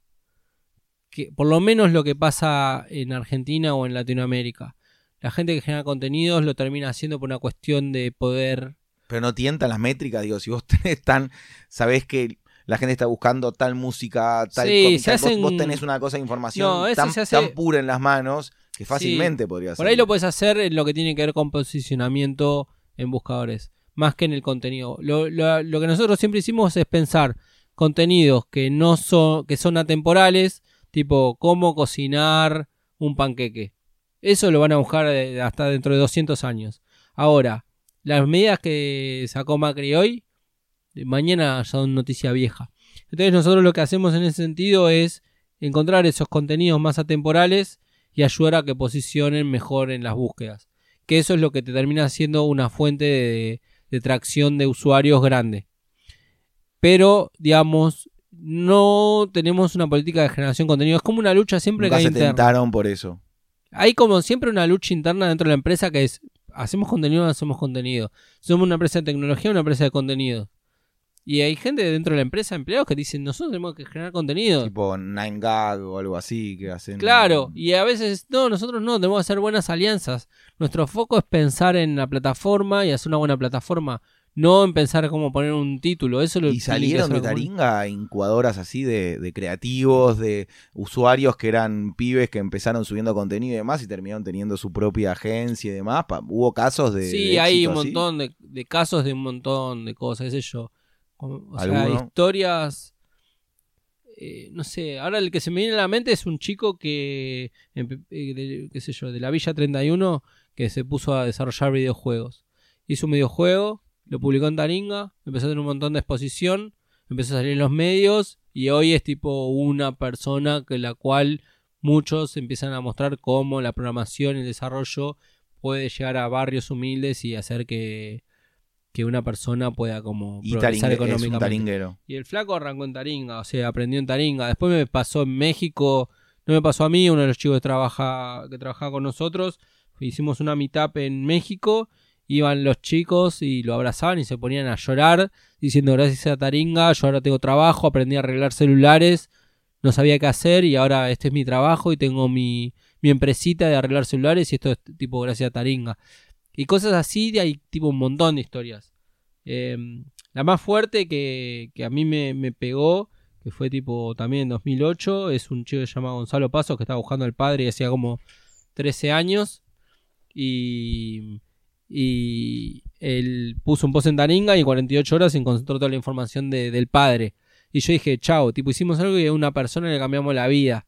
que por lo menos lo que pasa en Argentina o en Latinoamérica. La gente que genera contenidos lo termina haciendo por una cuestión de poder. Pero no tientan las métricas, digo, si vos tenés tan, sabés que la gente está buscando tal música, tal Sí, tal- vos- hacen- vos, tenés una cosa de información No, tan, hace- tan pura en las manos que fácilmente podría ser. Por ahí lo puedes hacer en lo que tiene que ver con posicionamiento en buscadores, más que en el contenido. Lo, lo- lo que nosotros siempre hicimos es pensar contenidos que no son, que son atemporales, tipo cómo cocinar un panqueque. Eso lo van a buscar eh, hasta dentro de 200 años. Ahora, las medidas que sacó Macri hoy, mañana son noticia vieja. Entonces nosotros lo que hacemos en ese sentido es encontrar esos contenidos más atemporales y ayudar a que posicionen mejor en las búsquedas. Que eso es lo que te termina siendo una fuente de, de tracción de usuarios grande. Pero, digamos, no tenemos una política de generación de contenido. Es como una lucha siempre Nunca que hay se interna. tentaron por eso. Hay como siempre una lucha interna dentro de la empresa que es hacemos contenido o no hacemos contenido. Somos una empresa de tecnología o una empresa de contenido. Y hay gente dentro de la empresa, empleados, que dicen, nosotros tenemos que generar contenido. Tipo 9gag o algo así que hacen. Claro, y a veces, no, nosotros no, tenemos que hacer buenas alianzas. Nuestro foco es pensar en la plataforma y hacer una buena plataforma, no en pensar cómo poner un título. Eso lo Y salieron de Taringa incubadoras así de, de creativos, de usuarios que eran pibes que empezaron subiendo contenido y demás y terminaron teniendo su propia agencia y demás. Hubo casos de. Sí, de hay un montón de, de casos de un montón de cosas, qué sé yo. O sea, historias. eh, no sé, ahora el que se me viene a la mente es un chico que, empe- eh, de- qué sé yo, de la Villa 31, que se puso a desarrollar videojuegos. Hizo un videojuego, lo publicó en Taringa, empezó a tener un montón de exposición, empezó a salir en los medios y hoy es tipo una persona que la cual muchos empiezan a mostrar cómo la programación y el desarrollo puede llegar a barrios humildes y hacer que, que una persona pueda como Y progresar taringue- es un económicamente. taringuero. Y el flaco arrancó en Taringa, o sea, aprendió en Taringa. Después me pasó en México, no me pasó a mí, uno de los chicos que trabaja, que trabajaba con nosotros, hicimos una meetup en México, iban los chicos y lo abrazaban y se ponían a llorar, diciendo gracias a Taringa, yo ahora tengo trabajo, aprendí a arreglar celulares, no sabía qué hacer y ahora este es mi trabajo y tengo mi, mi empresita de arreglar celulares y esto es tipo gracias a Taringa. Y cosas así, de hay tipo un montón de historias. Eh, la más fuerte que, que a mí me, me pegó, que fue tipo también en 2008, es un chico que se llama Gonzalo Paso, que estaba buscando al padre y hacía como 13 años. Y, y él puso un post en Taringa y en 48 horas encontró toda la información de- del padre. Y yo dije, chao, tipo hicimos algo y a una persona le cambiamos la vida.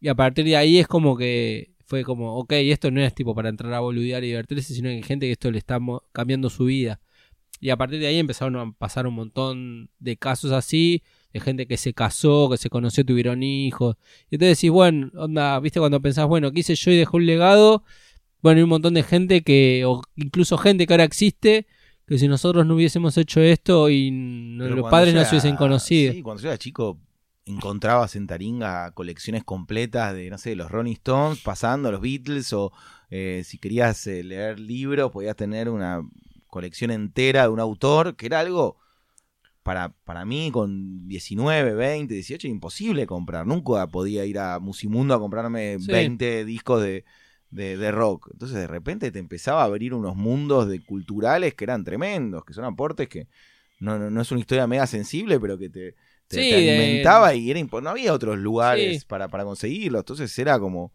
Y a partir de ahí es como que fue como, ok, esto no es tipo para entrar a boludear y divertirse, sino que hay gente que esto le está cambiando su vida. Y a partir de ahí empezaron a pasar un montón de casos así, de gente que se casó, que se conoció, tuvieron hijos. Y entonces decís, bueno, onda, viste cuando pensás, bueno, ¿qué hice yo y dejé un legado? Bueno, hay un montón de gente que, o incluso gente que ahora existe, que si nosotros no hubiésemos hecho esto y Pero los padres no se hubiesen conocido. Sí, cuando yo era chico encontrabas en Taringa colecciones completas de, no sé, los Rolling Stones, pasando los Beatles, o eh, si querías eh, leer libros, podías tener una colección entera de un autor, que era algo para, para mí con 19, 20, 18, imposible comprar. Nunca podía ir a Musimundo a comprarme Sí. 20 discos de, de, de rock. Entonces de repente te empezaba a abrir unos mundos de culturales que eran tremendos, que son aportes que no, no, no es una historia mega sensible, pero que te, te, Sí, te de- alimentaba y era no había otros lugares Sí. para, para conseguirlo. Entonces era como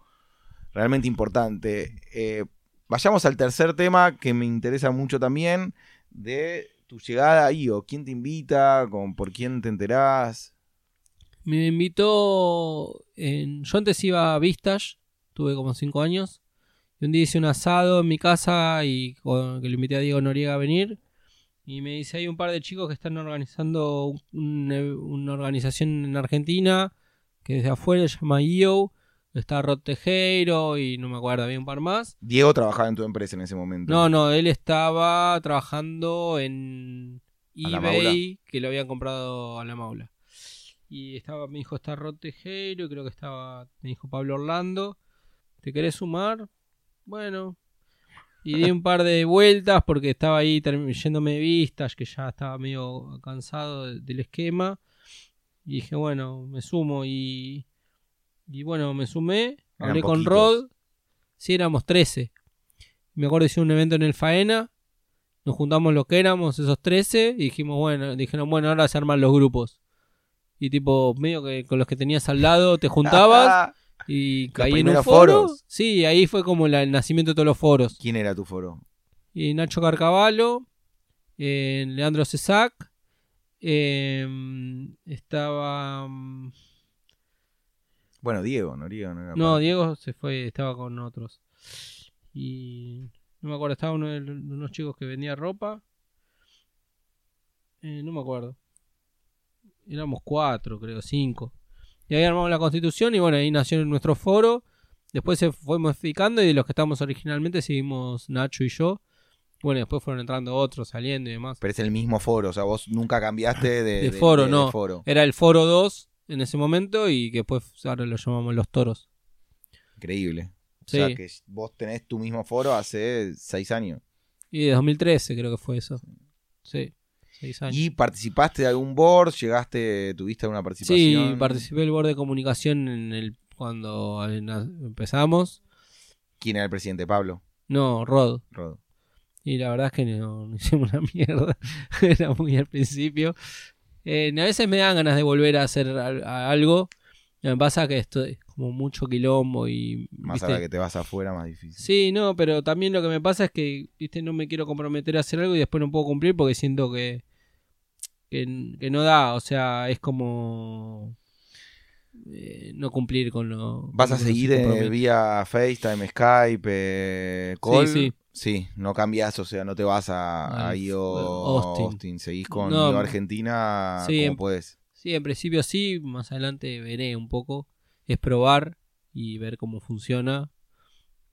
realmente importante. Eh, vayamos al tercer tema que me interesa mucho también, de tu llegada a IO. ¿Quién te invita? ¿Con, ¿Por quién te enterás? Me invitó. En... Yo antes iba a Vistage, tuve como 5 años. Y un día hice un asado en mi casa y con- que le invité a Diego Noriega a venir. Y me dice: hay un par de chicos que están organizando un- una organización en Argentina que desde afuera se llama IO. Está Rod Tejero y no me acuerdo, había un par más. Diego trabajaba en tu empresa en ese momento. No, no, él estaba trabajando en ¿A la eBay, que lo habían comprado a la maula. Y estaba, me dijo, está Rod Tejero, y creo que estaba, me dijo Pablo Orlando. ¿Te querés sumar? Bueno. Y di un par de vueltas porque estaba ahí yéndome de vistas, que ya estaba medio cansado de- del esquema. Y dije, bueno, me sumo y... Y bueno, me sumé, Eran hablé con poquitos. Rod. Sí, éramos 13. Me acuerdo hacer un evento en el Faena. Nos juntamos lo que éramos, esos 13, y dijimos, bueno, dijeron, bueno, ahora se arman los grupos. Y tipo, medio que con los que tenías al lado te juntabas y caí en un foro. foros. Sí, ahí fue como la- el nacimiento de todos los foros. ¿Quién era tu foro? Y Nacho Carcavalo, eh, Leandro Cesac, eh, estaba... mm, Bueno, Diego, no Diego. No, era No, Diego se fue, estaba con otros. Y no me acuerdo, estaba uno de los- de unos chicos que vendía ropa. Eh, no me acuerdo. Éramos cuatro, creo, cinco. Y ahí armamos la constitución y bueno, ahí nació nuestro foro. Después se fue modificando y de los que estábamos originalmente seguimos Nacho y yo. Bueno, después fueron entrando otros, saliendo y demás. Pero es el mismo foro, o sea, vos nunca cambiaste de, De foro, no. foro. Era el foro 2 en ese momento y que después ahora lo llamamos los toros. Increíble. Sí. O sea, que vos tenés tu mismo foro hace seis años. Y de 2013 creo que fue eso. Sí, seis años. ¿Y participaste de algún board? ¿Llegaste, tuviste alguna participación? Sí, participé del board de comunicación en el cuando empezamos. ¿Quién era el presidente? Pablo. No, Rod. Rodo. Y la verdad es que no, no hicimos una mierda. Era muy al principio. Eh, a veces me dan ganas de volver a hacer al- a algo. Me pasa que esto es como mucho quilombo y... Más ¿viste? ahora que te vas afuera, más difícil. Sí, no, pero también lo que me pasa es que, viste, no me quiero comprometer a hacer algo y después no puedo cumplir porque siento que, que, que no da, o sea, es como... eh, no cumplir con lo. ¿Vas con a seguir se eh, vía FaceTime, Skype, eh, call? sí. Sí, no cambias, o sea, no te vas a, a IO Austin. Austin. Seguís con No, IO Argentina sí, como em- puedes. Sí, en principio sí, más adelante veré un poco. Es probar y ver cómo funciona.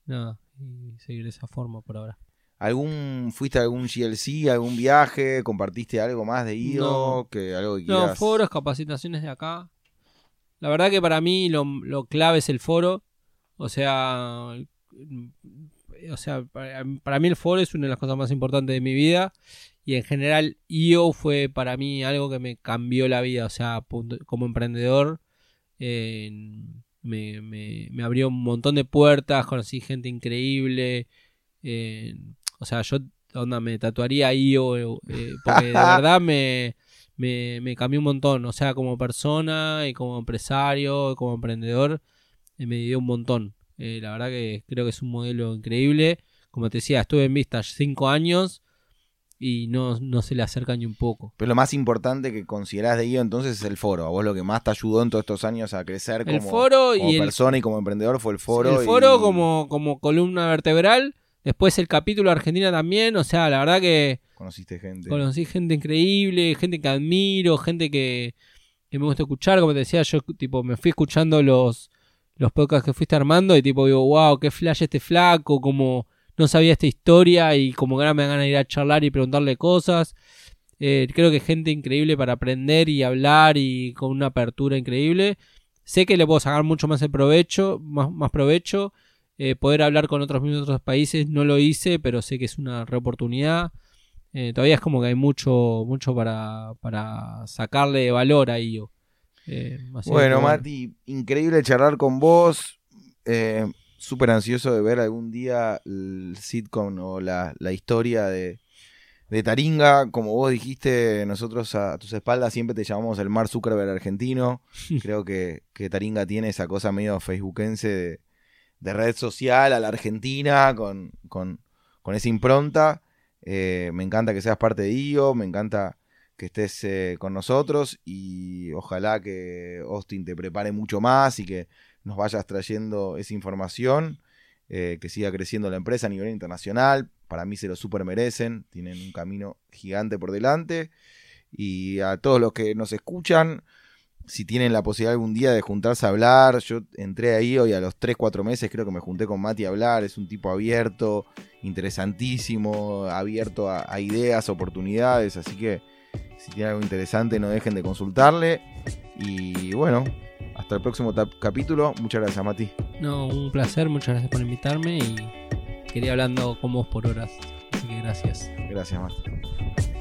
Nada, y seguir de esa forma por ahora. ¿Algún, ¿Fuiste a algún GLC, algún viaje? ¿Compartiste algo más de IO? No. Que, algo que No, quieras? foros, capacitaciones de acá. La verdad que para mí lo, lo clave es el foro. O sea, o sea, para, para mí el foro es una de las cosas más importantes de mi vida. Y en general, IO fue para mí algo que me cambió la vida. O sea, como emprendedor, eh, me, me- me abrió un montón de puertas. Conocí gente increíble. eh, o sea, yo onda, me tatuaría IO eh, porque de verdad me, me, me cambió un montón. O sea, como persona y como empresario, como emprendedor, eh, me dio un montón. Eh, la verdad que creo que es un modelo increíble. Como te decía, estuve en Vistas cinco años y no, no se le acerca ni un poco. Pero lo más importante que considerás de IO entonces es el foro. A vos lo que más te ayudó en todos estos años a crecer como, el foro como y el, persona y como emprendedor fue el foro. el foro y como, como columna vertebral. Después el capítulo Argentina también. O sea, la verdad que Conociste gente. Conocí gente increíble, gente que admiro, gente que, que me gusta escuchar. Como te decía, yo tipo me fui escuchando los, los podcasts que fuiste armando y tipo digo, wow, qué flash este flaco, como no sabía esta historia y como que ahora me ganas de ir a charlar y preguntarle cosas. Eh, creo que gente increíble para aprender y hablar y con una apertura increíble. Sé que le puedo sacar mucho más el provecho, más, más provecho. Eh, poder hablar con otros mismos otros países no lo hice, pero sé que es una re oportunidad. Eh, todavía es como que hay mucho, mucho para, para sacarle valor a IO. Eh, Bueno, que, Mati, increíble charlar con vos. Eh, Súper ansioso de ver algún día el sitcom o la, la historia de, de Taringa. Como vos dijiste, nosotros a tus espaldas siempre te llamamos el Mar Zuckerberg argentino. Creo que, que Taringa tiene esa cosa medio facebookense de, de red social a la Argentina con, con, con esa impronta. Eh, me encanta que seas parte de IO, me encanta que estés eh, con nosotros y ojalá que Austin te prepare mucho más y que nos vayas trayendo esa información, eh, que siga creciendo la empresa a nivel internacional. Para mí se lo super merecen, tienen un camino gigante por delante. Y a todos los que nos escuchan, si tienen la posibilidad algún día de juntarse a hablar, yo entré ahí hoy a los 3, 4 meses, creo que me junté con Mati a hablar, es un tipo abierto, interesantísimo, abierto a, a ideas, oportunidades, así que si tienen algo interesante no dejen de consultarle. Y bueno, hasta el próximo capítulo, muchas gracias Mati. No, un placer, muchas gracias por invitarme y quería hablando con vos por horas. Así que gracias. Gracias Mati.